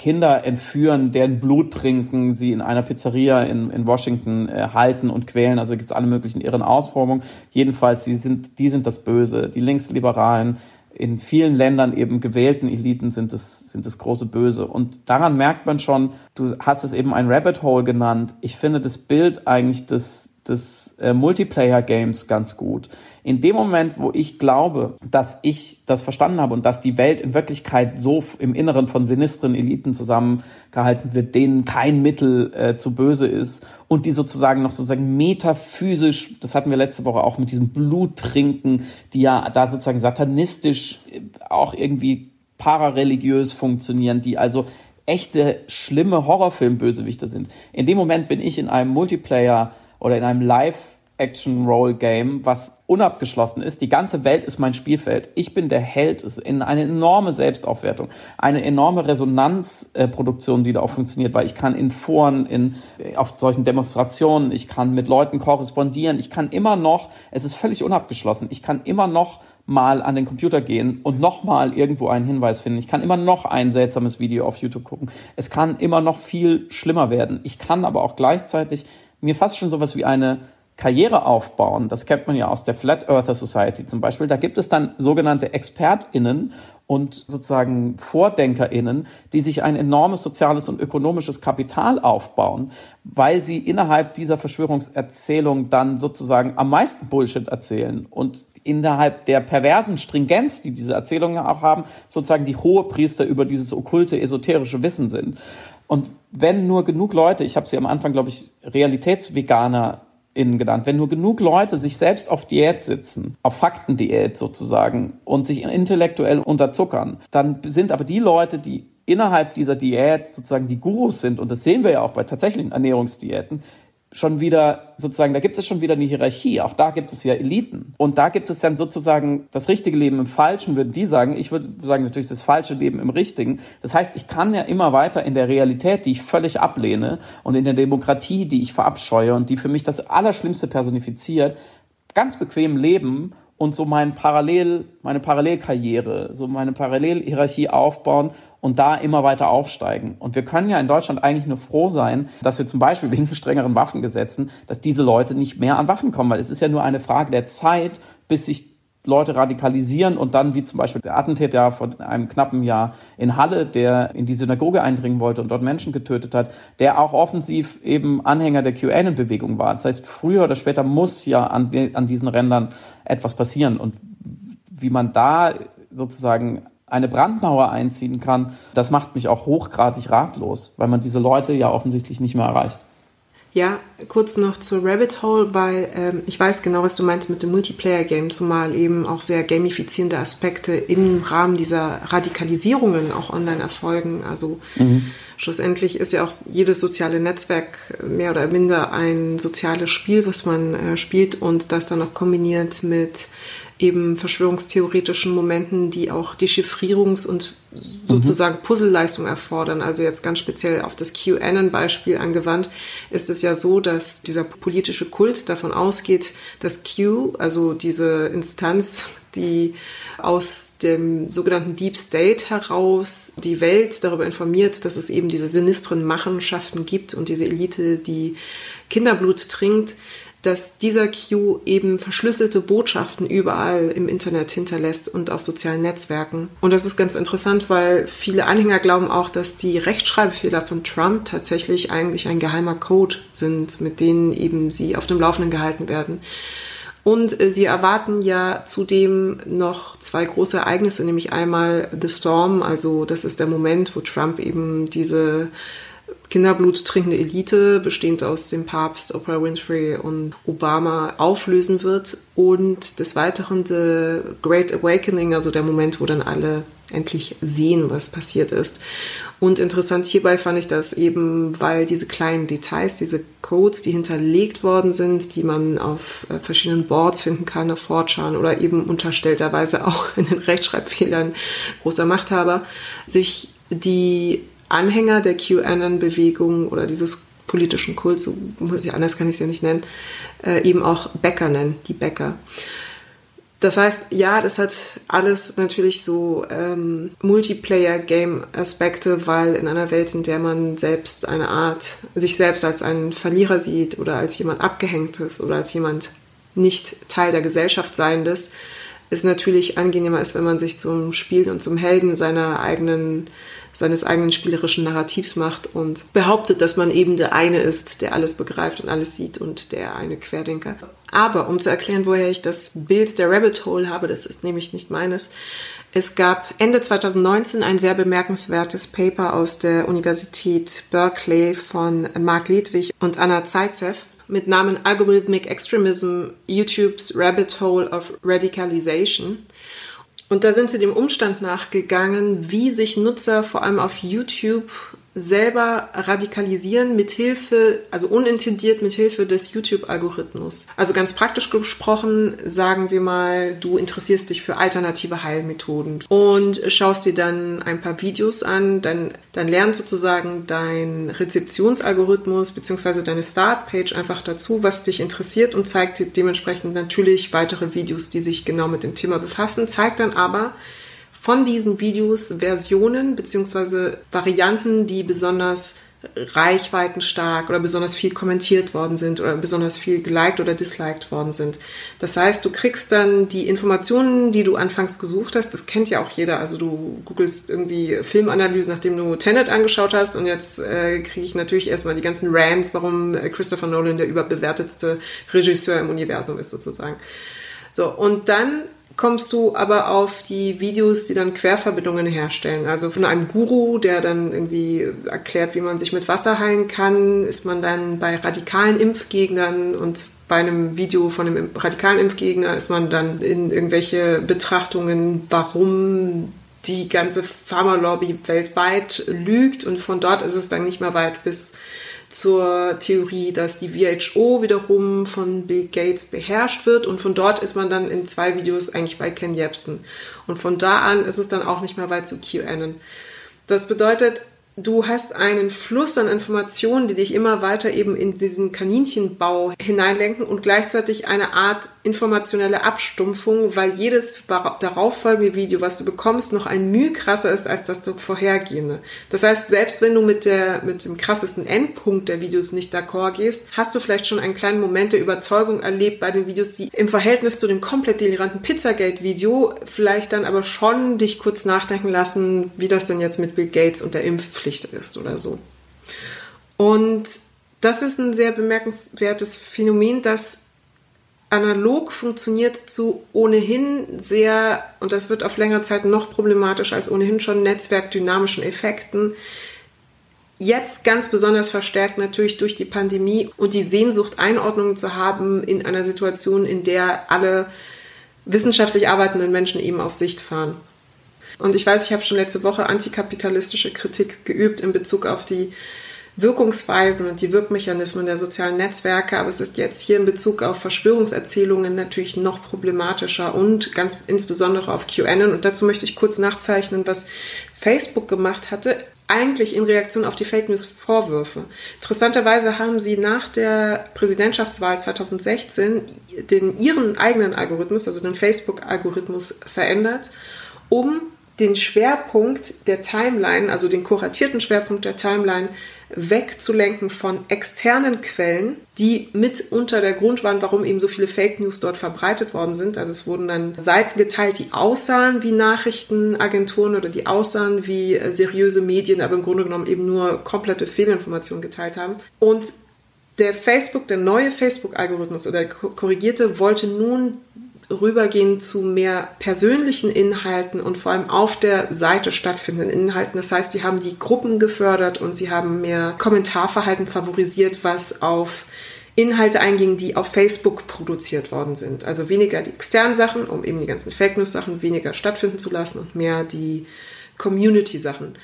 Kinder entführen, deren Blut trinken, sie in einer Pizzeria in, in Washington äh, halten und quälen. Also gibt es alle möglichen irren Ausformungen. Jedenfalls, die sind, die sind das Böse. Die Linksliberalen in vielen Ländern eben gewählten Eliten sind das, sind das große Böse. Und daran merkt man schon, du hast es eben ein Rabbit Hole genannt. Ich finde das Bild eigentlich des, des äh, Multiplayer-Games ganz gut. In dem Moment, wo ich glaube, dass ich das verstanden habe und dass die Welt in Wirklichkeit so im Inneren von sinistren Eliten zusammengehalten wird, denen kein Mittel äh, zu böse ist und die sozusagen noch sozusagen metaphysisch, das hatten wir letzte Woche auch mit diesem Bluttrinken, die ja da sozusagen satanistisch äh, auch irgendwie parareligiös funktionieren, die also echte, schlimme Horrorfilm-Bösewichte sind. In dem Moment bin ich in einem Multiplayer oder in einem Live- Action-Roll-Game, was unabgeschlossen ist. Die ganze Welt ist mein Spielfeld. Ich bin der Held. Es ist eine enorme Selbstaufwertung, eine enorme Resonanzproduktion, die da auch funktioniert, weil ich kann in Foren, in, auf solchen Demonstrationen, ich kann mit Leuten korrespondieren. Ich kann immer noch, es ist völlig unabgeschlossen, ich kann immer noch mal an den Computer gehen und noch mal irgendwo einen Hinweis finden. Ich kann immer noch ein seltsames Video auf YouTube gucken. Es kann immer noch viel schlimmer werden. Ich kann aber auch gleichzeitig mir fast schon sowas wie eine Karriere aufbauen, das kennt man ja aus der Flat Earther Society zum Beispiel, da gibt es dann sogenannte ExpertInnen und sozusagen VordenkerInnen, die sich ein enormes soziales und ökonomisches Kapital aufbauen, weil sie innerhalb dieser Verschwörungserzählung dann sozusagen am meisten Bullshit erzählen und innerhalb der perversen Stringenz, die diese Erzählungen auch haben, sozusagen die hohe Priester über dieses okkulte, esoterische Wissen sind. Und wenn nur genug Leute, ich habe sie am Anfang, glaube ich, Realitätsveganer innen genannt. Wenn nur genug Leute sich selbst auf Diät sitzen, auf Faktendiät sozusagen und sich intellektuell unterzuckern, dann sind aber die Leute, die innerhalb dieser Diät sozusagen die Gurus sind, und das sehen wir ja auch bei tatsächlichen Ernährungsdiäten, schon wieder sozusagen, da gibt es schon wieder eine Hierarchie. Auch da gibt es ja Eliten. Und da gibt es dann sozusagen das richtige Leben im Falschen, würden die sagen. Ich würde sagen natürlich das falsche Leben im Richtigen. Das heißt, ich kann ja immer weiter in der Realität, die ich völlig ablehne und in der Demokratie, die ich verabscheue und die für mich das Allerschlimmste personifiziert, ganz bequem leben und so mein Parallel, meine Parallelkarriere, so meine Parallelhierarchie aufbauen und da immer weiter aufsteigen. Und wir können ja in Deutschland eigentlich nur froh sein, dass wir zum Beispiel wegen strengeren Waffengesetzen, dass diese Leute nicht mehr an Waffen kommen, weil es ist ja nur eine Frage der Zeit, bis sich Leute radikalisieren und dann, wie zum Beispiel der Attentäter vor einem knappen Jahr in Halle, der in die Synagoge eindringen wollte und dort Menschen getötet hat, der auch offensiv eben Anhänger der QAnon-Bewegung war. Das heißt, früher oder später muss ja an, an diesen Rändern etwas passieren. Und wie man da sozusagen eine Brandmauer einziehen kann, das macht mich auch hochgradig ratlos, weil man diese Leute ja offensichtlich nicht mehr erreicht. Ja, kurz noch zur Rabbit Hole, weil ähm, ich weiß genau, was du meinst mit dem Multiplayer-Game, zumal eben auch sehr gamifizierende Aspekte im Rahmen dieser Radikalisierungen auch online erfolgen. Also mhm. schlussendlich ist ja auch jedes soziale Netzwerk mehr oder minder ein soziales Spiel, was man äh, spielt und das dann noch kombiniert mit eben verschwörungstheoretischen Momenten, die auch Dechiffrierungs- und sozusagen mhm. Puzzleleistung erfordern. Also jetzt ganz speziell auf das QAnon-Beispiel angewandt, ist es ja so, dass dieser politische Kult davon ausgeht, dass Q, also diese Instanz, die aus dem sogenannten Deep State heraus die Welt darüber informiert, dass es eben diese sinistren Machenschaften gibt und diese Elite, die Kinderblut trinkt, dass dieser Q eben verschlüsselte Botschaften überall im Internet hinterlässt und auf sozialen Netzwerken. Und das ist ganz interessant, weil viele Anhänger glauben auch, dass die Rechtschreibfehler von Trump tatsächlich eigentlich ein geheimer Code sind, mit denen eben sie auf dem Laufenden gehalten werden. Und äh, sie erwarten ja zudem noch zwei große Ereignisse, nämlich einmal The Storm, also das ist der Moment, wo Trump eben diese Kinderblut trinkende Elite, bestehend aus dem Papst, Oprah Winfrey und Obama, auflösen wird. Und des Weiteren The Great Awakening, also der Moment, wo dann alle endlich sehen, was passiert ist. Und interessant hierbei fand ich das eben, weil diese kleinen Details, diese Codes, die hinterlegt worden sind, die man auf äh, verschiedenen Boards finden kann, auf 4 oder eben unterstellterweise auch in den Rechtschreibfehlern großer Machthaber, sich die Anhänger der QAnon-Bewegung oder dieses politischen Kults, so muss ich, anders kann ich es ja nicht nennen, äh, eben auch Bäcker nennen, die Bäcker. Das heißt, ja, das hat alles natürlich so ähm, Multiplayer-Game-Aspekte, weil in einer Welt, in der man selbst eine Art, sich selbst als einen Verlierer sieht oder als jemand Abgehängtes oder als jemand nicht Teil der Gesellschaft seiendes, es natürlich angenehmer ist, wenn man sich zum Spiel und zum Helden seiner eigenen seines eigenen spielerischen Narrativs macht und behauptet, dass man eben der eine ist, der alles begreift und alles sieht und der eine Querdenker. Aber um zu erklären, woher ich das Bild der Rabbit Hole habe, das ist nämlich nicht meines, es gab Ende 2019 ein sehr bemerkenswertes Paper aus der Universität Berkeley von Mark Ledwig und Anna Zaitsev mit Namen Algorithmic Extremism, YouTube's Rabbit Hole of Radicalization. Und da sind sie dem Umstand nachgegangen, wie sich Nutzer vor allem auf YouTube selber radikalisieren mithilfe, also unintendiert mithilfe des YouTube-Algorithmus. Also ganz praktisch gesprochen, sagen wir mal, du interessierst dich für alternative Heilmethoden und schaust dir dann ein paar Videos an, dann, dann lernt sozusagen dein Rezeptionsalgorithmus bzw. deine Startpage einfach dazu, was dich interessiert und zeigt dir dementsprechend natürlich weitere Videos, die sich genau mit dem Thema befassen, zeigt dann aber, von diesen Videos Versionen bzw. Varianten, die besonders reichweitenstark oder besonders viel kommentiert worden sind oder besonders viel geliked oder disliked worden sind. Das heißt, du kriegst dann die Informationen, die du anfangs gesucht hast. Das kennt ja auch jeder. Also du googelst irgendwie Filmanalysen, nachdem du Tenet angeschaut hast und jetzt äh, kriege ich natürlich erstmal die ganzen Rants, warum äh, Christopher Nolan der überbewertetste Regisseur im Universum ist sozusagen. So, und dann kommst du aber auf die Videos, die dann Querverbindungen herstellen. Also von einem Guru, der dann irgendwie erklärt, wie man sich mit Wasser heilen kann, ist man dann bei radikalen Impfgegnern und bei einem Video von einem radikalen Impfgegner ist man dann in irgendwelche Betrachtungen, warum die ganze Pharmalobby weltweit lügt und von dort ist es dann nicht mehr weit bis zur Theorie, dass die WHO wiederum von Bill Gates beherrscht wird und von dort ist man dann in zwei Videos eigentlich bei Ken Jebsen. Und von da an ist es dann auch nicht mehr weit zu QAnon. Das bedeutet, du hast einen Fluss an Informationen, die dich immer weiter eben in diesen Kaninchenbau hineinlenken und gleichzeitig eine Art informationelle Abstumpfung, weil jedes darauffolgende Video, was du bekommst, noch ein Mühe krasser ist als das vorhergehende. Das heißt, selbst wenn du mit der, mit dem krassesten Endpunkt der Videos nicht d'accord gehst, hast du vielleicht schon einen kleinen Moment der Überzeugung erlebt bei den Videos, die im Verhältnis zu dem komplett deliranten Pizzagate-Video vielleicht dann aber schon dich kurz nachdenken lassen, wie das denn jetzt mit Bill Gates und der Impfpflicht ist oder so. Und das ist ein sehr bemerkenswertes Phänomen, das analog funktioniert zu ohnehin sehr, und das wird auf längere Zeit noch problematischer als ohnehin schon netzwerkdynamischen Effekten. Jetzt ganz besonders verstärkt natürlich durch die Pandemie und die Sehnsucht, Einordnungen zu haben in einer Situation, in der alle wissenschaftlich arbeitenden Menschen eben auf Sicht fahren. Und ich weiß, ich habe schon letzte Woche antikapitalistische Kritik geübt in Bezug auf die Wirkungsweisen und die Wirkmechanismen der sozialen Netzwerke, aber es ist jetzt hier in Bezug auf Verschwörungserzählungen natürlich noch problematischer und ganz insbesondere auf QAnon. Und dazu möchte ich kurz nachzeichnen, was Facebook gemacht hatte, eigentlich in Reaktion auf die Fake News Vorwürfe. Interessanterweise haben sie nach der Präsidentschaftswahl 2016 den ihren eigenen Algorithmus, also den Facebook-Algorithmus verändert, um den Schwerpunkt der Timeline, also den kuratierten Schwerpunkt der Timeline, wegzulenken von externen Quellen, die mitunter der Grund waren, warum eben so viele Fake News dort verbreitet worden sind. Also es wurden dann Seiten geteilt, die aussahen wie Nachrichtenagenturen oder die aussahen wie äh, seriöse Medien, aber im Grunde genommen eben nur komplette Fehlinformationen geteilt haben. Und der Facebook, der neue Facebook-Algorithmus oder der korrigierte wollte nun rübergehen zu mehr persönlichen Inhalten und vor allem auf der Seite stattfindenden Inhalten. Das heißt, sie haben die Gruppen gefördert und sie haben mehr Kommentarverhalten favorisiert, was auf Inhalte einging, die auf Facebook produziert worden sind. Also weniger die externen Sachen, um eben die ganzen Fake News Sachen weniger stattfinden zu lassen und mehr die Community Sachen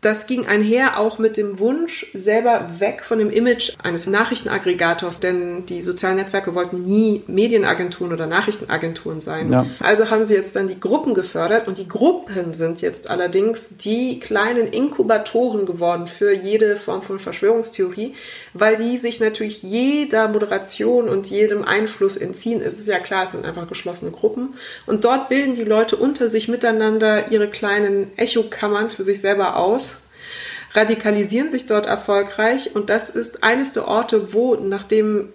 das ging einher auch mit dem Wunsch, selber weg von dem Image eines Nachrichtenaggregators, denn die sozialen Netzwerke wollten nie Medienagenturen oder Nachrichtenagenturen sein. Ja. Also haben sie jetzt dann die Gruppen gefördert und die Gruppen sind jetzt allerdings die kleinen Inkubatoren geworden für jede Form von Verschwörungstheorie, weil die sich natürlich jeder Moderation und jedem Einfluss entziehen. Es ist ja klar, es sind einfach geschlossene Gruppen und dort bilden die Leute unter sich miteinander ihre kleinen Echokammern für sich selber aus radikalisieren sich dort erfolgreich und das ist eines der Orte, wo nachdem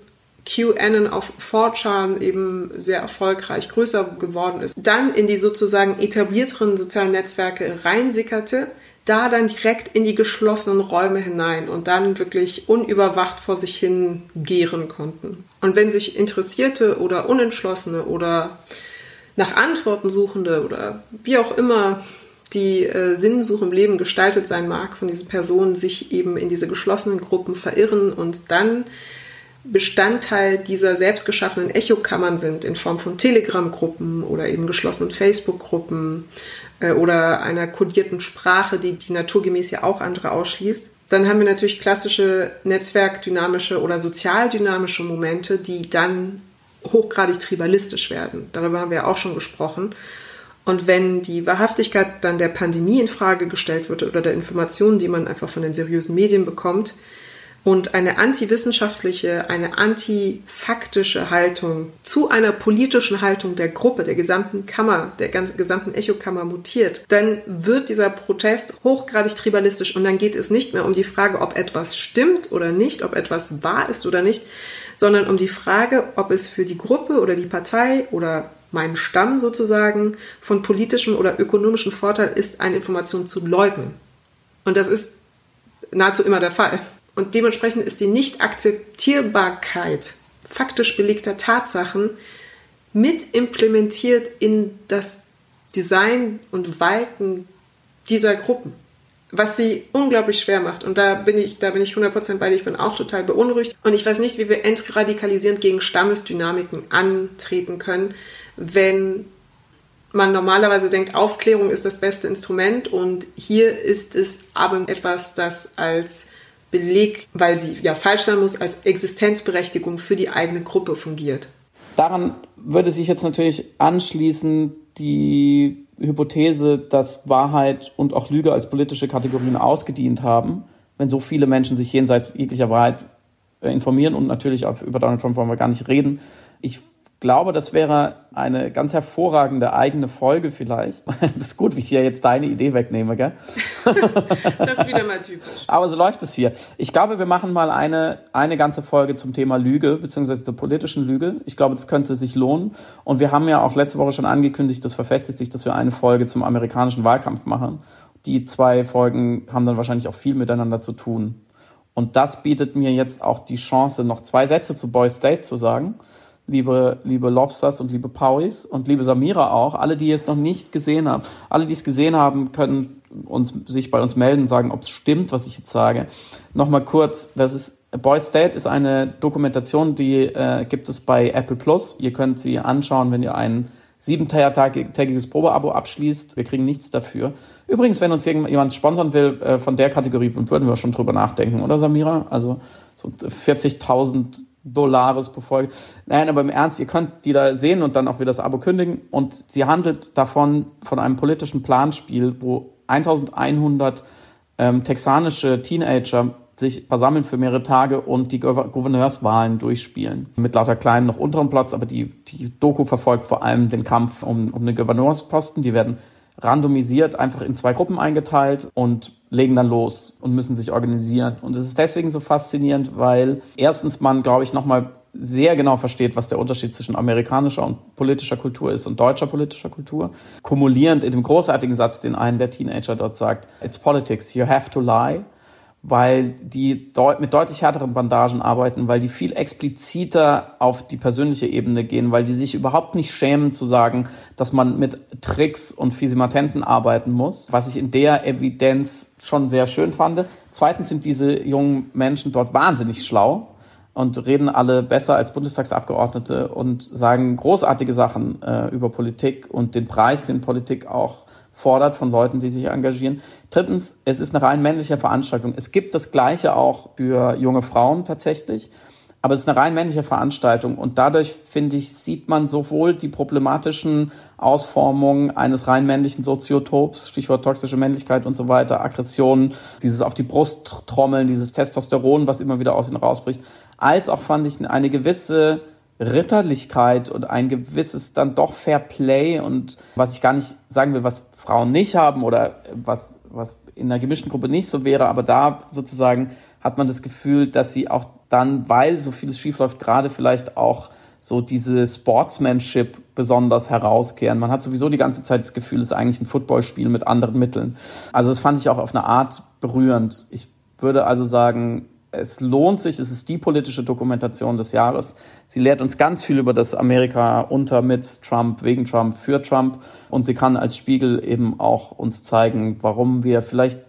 QAnon auf 4chan eben sehr erfolgreich größer geworden ist, dann in die sozusagen etablierteren sozialen Netzwerke reinsickerte, da dann direkt in die geschlossenen Räume hinein und dann wirklich unüberwacht vor sich hin gären konnten. Und wenn sich Interessierte oder Unentschlossene oder nach Antworten suchende oder wie auch immer die äh, Sinnsuche im Leben gestaltet sein mag, von diesen Personen sich eben in diese geschlossenen Gruppen verirren und dann Bestandteil dieser selbstgeschaffenen Echokammern sind in Form von Telegram-Gruppen oder eben geschlossenen Facebook-Gruppen äh, oder einer kodierten Sprache, die, die naturgemäß ja auch andere ausschließt dann haben wir natürlich klassische netzwerkdynamische oder sozialdynamische Momente, die dann hochgradig tribalistisch werden. Darüber haben wir auch schon gesprochen. Und wenn die Wahrhaftigkeit dann der Pandemie in Frage gestellt wird oder der Informationen, die man einfach von den seriösen Medien bekommt, und eine antiwissenschaftliche, eine antifaktische Haltung zu einer politischen Haltung der Gruppe, der gesamten Kammer, der ganzen, gesamten Echokammer mutiert, dann wird dieser Protest hochgradig tribalistisch und dann geht es nicht mehr um die Frage, ob etwas stimmt oder nicht, ob etwas wahr ist oder nicht, sondern um die Frage, ob es für die Gruppe oder die Partei oder meinen Stamm sozusagen von politischem oder ökonomischem Vorteil ist, eine Information zu leugnen. Und das ist nahezu immer der Fall. Und dementsprechend ist die Nicht-Akzeptierbarkeit faktisch belegter Tatsachen mit implementiert in das Design und Walten dieser Gruppen. Was sie unglaublich schwer macht. Und da bin ich, da bin ich 100% bei dir. Ich bin auch total beunruhigt. Und ich weiß nicht, wie wir entradikalisierend gegen Stammesdynamiken antreten können, wenn man normalerweise denkt, Aufklärung ist das beste Instrument und hier ist es aber etwas, das als Beleg, weil sie ja falsch sein muss, als Existenzberechtigung für die eigene Gruppe fungiert. Daran würde sich jetzt natürlich anschließen die Hypothese, dass Wahrheit und auch Lüge als politische Kategorien ausgedient haben, wenn so viele Menschen sich jenseits jeglicher Wahrheit informieren und natürlich auch über Donald Trump wollen wir gar nicht reden. Ich glaube, das wäre eine ganz hervorragende eigene Folge vielleicht. Das ist gut, wie ich hier jetzt deine Idee wegnehme, gell? das ist wieder mal typisch. Aber so läuft es hier. Ich glaube, wir machen mal eine, eine ganze Folge zum Thema Lüge, beziehungsweise der politischen Lüge. Ich glaube, das könnte sich lohnen. Und wir haben ja auch letzte Woche schon angekündigt, das verfestigt sich, dass wir eine Folge zum amerikanischen Wahlkampf machen. Die zwei Folgen haben dann wahrscheinlich auch viel miteinander zu tun. Und das bietet mir jetzt auch die Chance, noch zwei Sätze zu Boy State zu sagen liebe, liebe Lobsters und liebe Pauis und liebe Samira auch, alle, die es noch nicht gesehen haben. Alle, die es gesehen haben, können uns, sich bei uns melden und sagen, ob es stimmt, was ich jetzt sage. Nochmal kurz, das ist Boy State ist eine Dokumentation, die äh, gibt es bei Apple Plus. Ihr könnt sie anschauen, wenn ihr ein siebentägiges Probeabo abschließt. Wir kriegen nichts dafür. Übrigens, wenn uns jemand sponsern will äh, von der Kategorie, würden wir schon drüber nachdenken, oder Samira? Also so 40.000 Dollars pro Folge. Nein, aber im Ernst, ihr könnt die da sehen und dann auch wieder das Abo kündigen. Und sie handelt davon, von einem politischen Planspiel, wo 1100 ähm, texanische Teenager sich versammeln für mehrere Tage und die Gouverneurswahlen durchspielen. Mit lauter kleinen noch unteren Platz, aber die, die Doku verfolgt vor allem den Kampf um, um den Gouverneursposten. Die werden randomisiert einfach in zwei Gruppen eingeteilt und legen dann los und müssen sich organisieren. Und es ist deswegen so faszinierend, weil erstens man, glaube ich, nochmal sehr genau versteht, was der Unterschied zwischen amerikanischer und politischer Kultur ist und deutscher politischer Kultur. Kumulierend in dem großartigen Satz, den einen der Teenager dort sagt, It's politics, you have to lie weil die deut mit deutlich härteren Bandagen arbeiten, weil die viel expliziter auf die persönliche Ebene gehen, weil die sich überhaupt nicht schämen zu sagen, dass man mit Tricks und Fisimatenten arbeiten muss, was ich in der Evidenz schon sehr schön fand. Zweitens sind diese jungen Menschen dort wahnsinnig schlau und reden alle besser als Bundestagsabgeordnete und sagen großartige Sachen äh, über Politik und den Preis, den Politik auch fordert von Leuten, die sich engagieren. Drittens, es ist eine rein männliche Veranstaltung. Es gibt das Gleiche auch für junge Frauen tatsächlich. Aber es ist eine rein männliche Veranstaltung und dadurch, finde ich, sieht man sowohl die problematischen Ausformungen eines rein männlichen Soziotops, Stichwort toxische Männlichkeit und so weiter, Aggressionen, dieses auf die Brust trommeln, dieses Testosteron, was immer wieder aus ihnen rausbricht, als auch fand ich eine gewisse Ritterlichkeit und ein gewisses dann doch Fair Play und was ich gar nicht sagen will, was Frauen nicht haben oder was, was in einer gemischten Gruppe nicht so wäre, aber da sozusagen hat man das Gefühl, dass sie auch dann, weil so vieles schiefläuft, gerade vielleicht auch so diese Sportsmanship besonders herauskehren. Man hat sowieso die ganze Zeit das Gefühl, es ist eigentlich ein Footballspiel mit anderen Mitteln. Also das fand ich auch auf eine Art berührend. Ich würde also sagen, es lohnt sich, es ist die politische Dokumentation des Jahres. Sie lehrt uns ganz viel über das Amerika unter, mit Trump, wegen Trump, für Trump. Und sie kann als Spiegel eben auch uns zeigen, warum wir vielleicht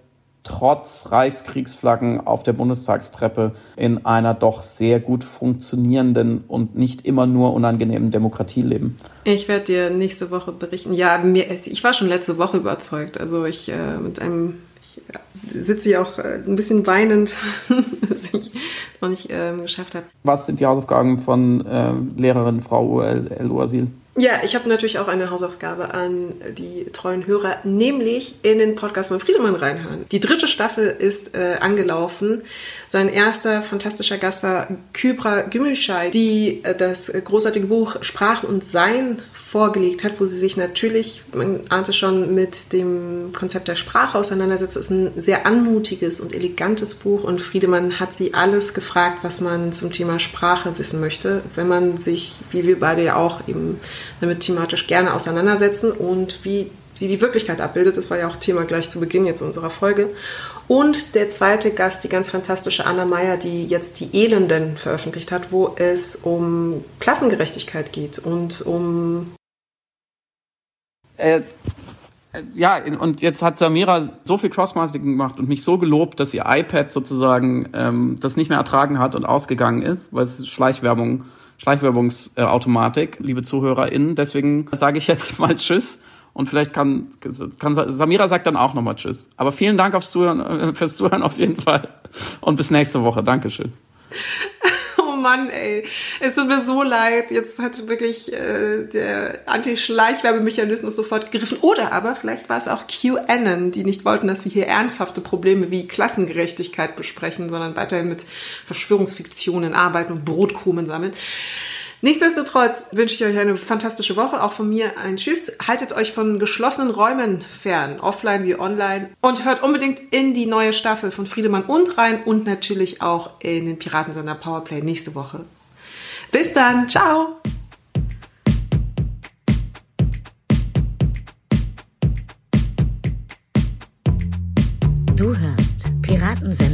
trotz Reichskriegsflaggen auf der Bundestagstreppe in einer doch sehr gut funktionierenden und nicht immer nur unangenehmen Demokratie leben. Ich werde dir nächste Woche berichten. Ja, mir, ich war schon letzte Woche überzeugt. Also ich äh, mit einem sitze ich auch äh, ein bisschen weinend, dass ich noch nicht ähm, geschafft habe. Was sind die Hausaufgaben von äh, Lehrerin Frau El-Oasil? Ja, ich habe natürlich auch eine Hausaufgabe an die treuen Hörer, nämlich in den Podcast von Friedemann reinhören. Die dritte Staffel ist äh, angelaufen. Sein erster fantastischer Gast war Kybra Gümüşay, die äh, das großartige Buch Sprache und Sein vorgelegt hat, wo sie sich natürlich, man ahnte schon, mit dem Konzept der Sprache auseinandersetzt. Es ist ein sehr anmutiges und elegantes Buch und Friedemann hat sie alles gefragt, was man zum Thema Sprache wissen möchte, wenn man sich, wie wir beide ja auch eben damit thematisch gerne auseinandersetzen und wie sie die Wirklichkeit abbildet. Das war ja auch Thema gleich zu Beginn jetzt unserer Folge. Und der zweite Gast, die ganz fantastische Anna Meyer, die jetzt die Elenden veröffentlicht hat, wo es um Klassengerechtigkeit geht und um. Äh, ja, und jetzt hat Samira so viel Crossmarketing gemacht und mich so gelobt, dass ihr iPad sozusagen ähm, das nicht mehr ertragen hat und ausgegangen ist, weil es Schleichwerbung, Schleichwerbungsautomatik, liebe ZuhörerInnen. Deswegen sage ich jetzt mal Tschüss und vielleicht kann, kann Samira sagt dann auch nochmal Tschüss. Aber vielen Dank aufs Zuhören, äh, fürs Zuhören auf jeden Fall. Und bis nächste Woche. Dankeschön. Mann, ey. Es tut mir so leid. Jetzt hat wirklich äh, der Anti-Schleichwerbemechanismus sofort gegriffen. Oder aber vielleicht war es auch QAnon, die nicht wollten, dass wir hier ernsthafte Probleme wie Klassengerechtigkeit besprechen, sondern weiterhin mit Verschwörungsfiktionen arbeiten und Brotkrumen sammeln. Nichtsdestotrotz wünsche ich euch eine fantastische Woche. Auch von mir ein Tschüss. Haltet euch von geschlossenen Räumen fern, offline wie online. Und hört unbedingt in die neue Staffel von Friedemann und rein und natürlich auch in den Piratensender Powerplay nächste Woche. Bis dann. Ciao. Du hörst Piratensender.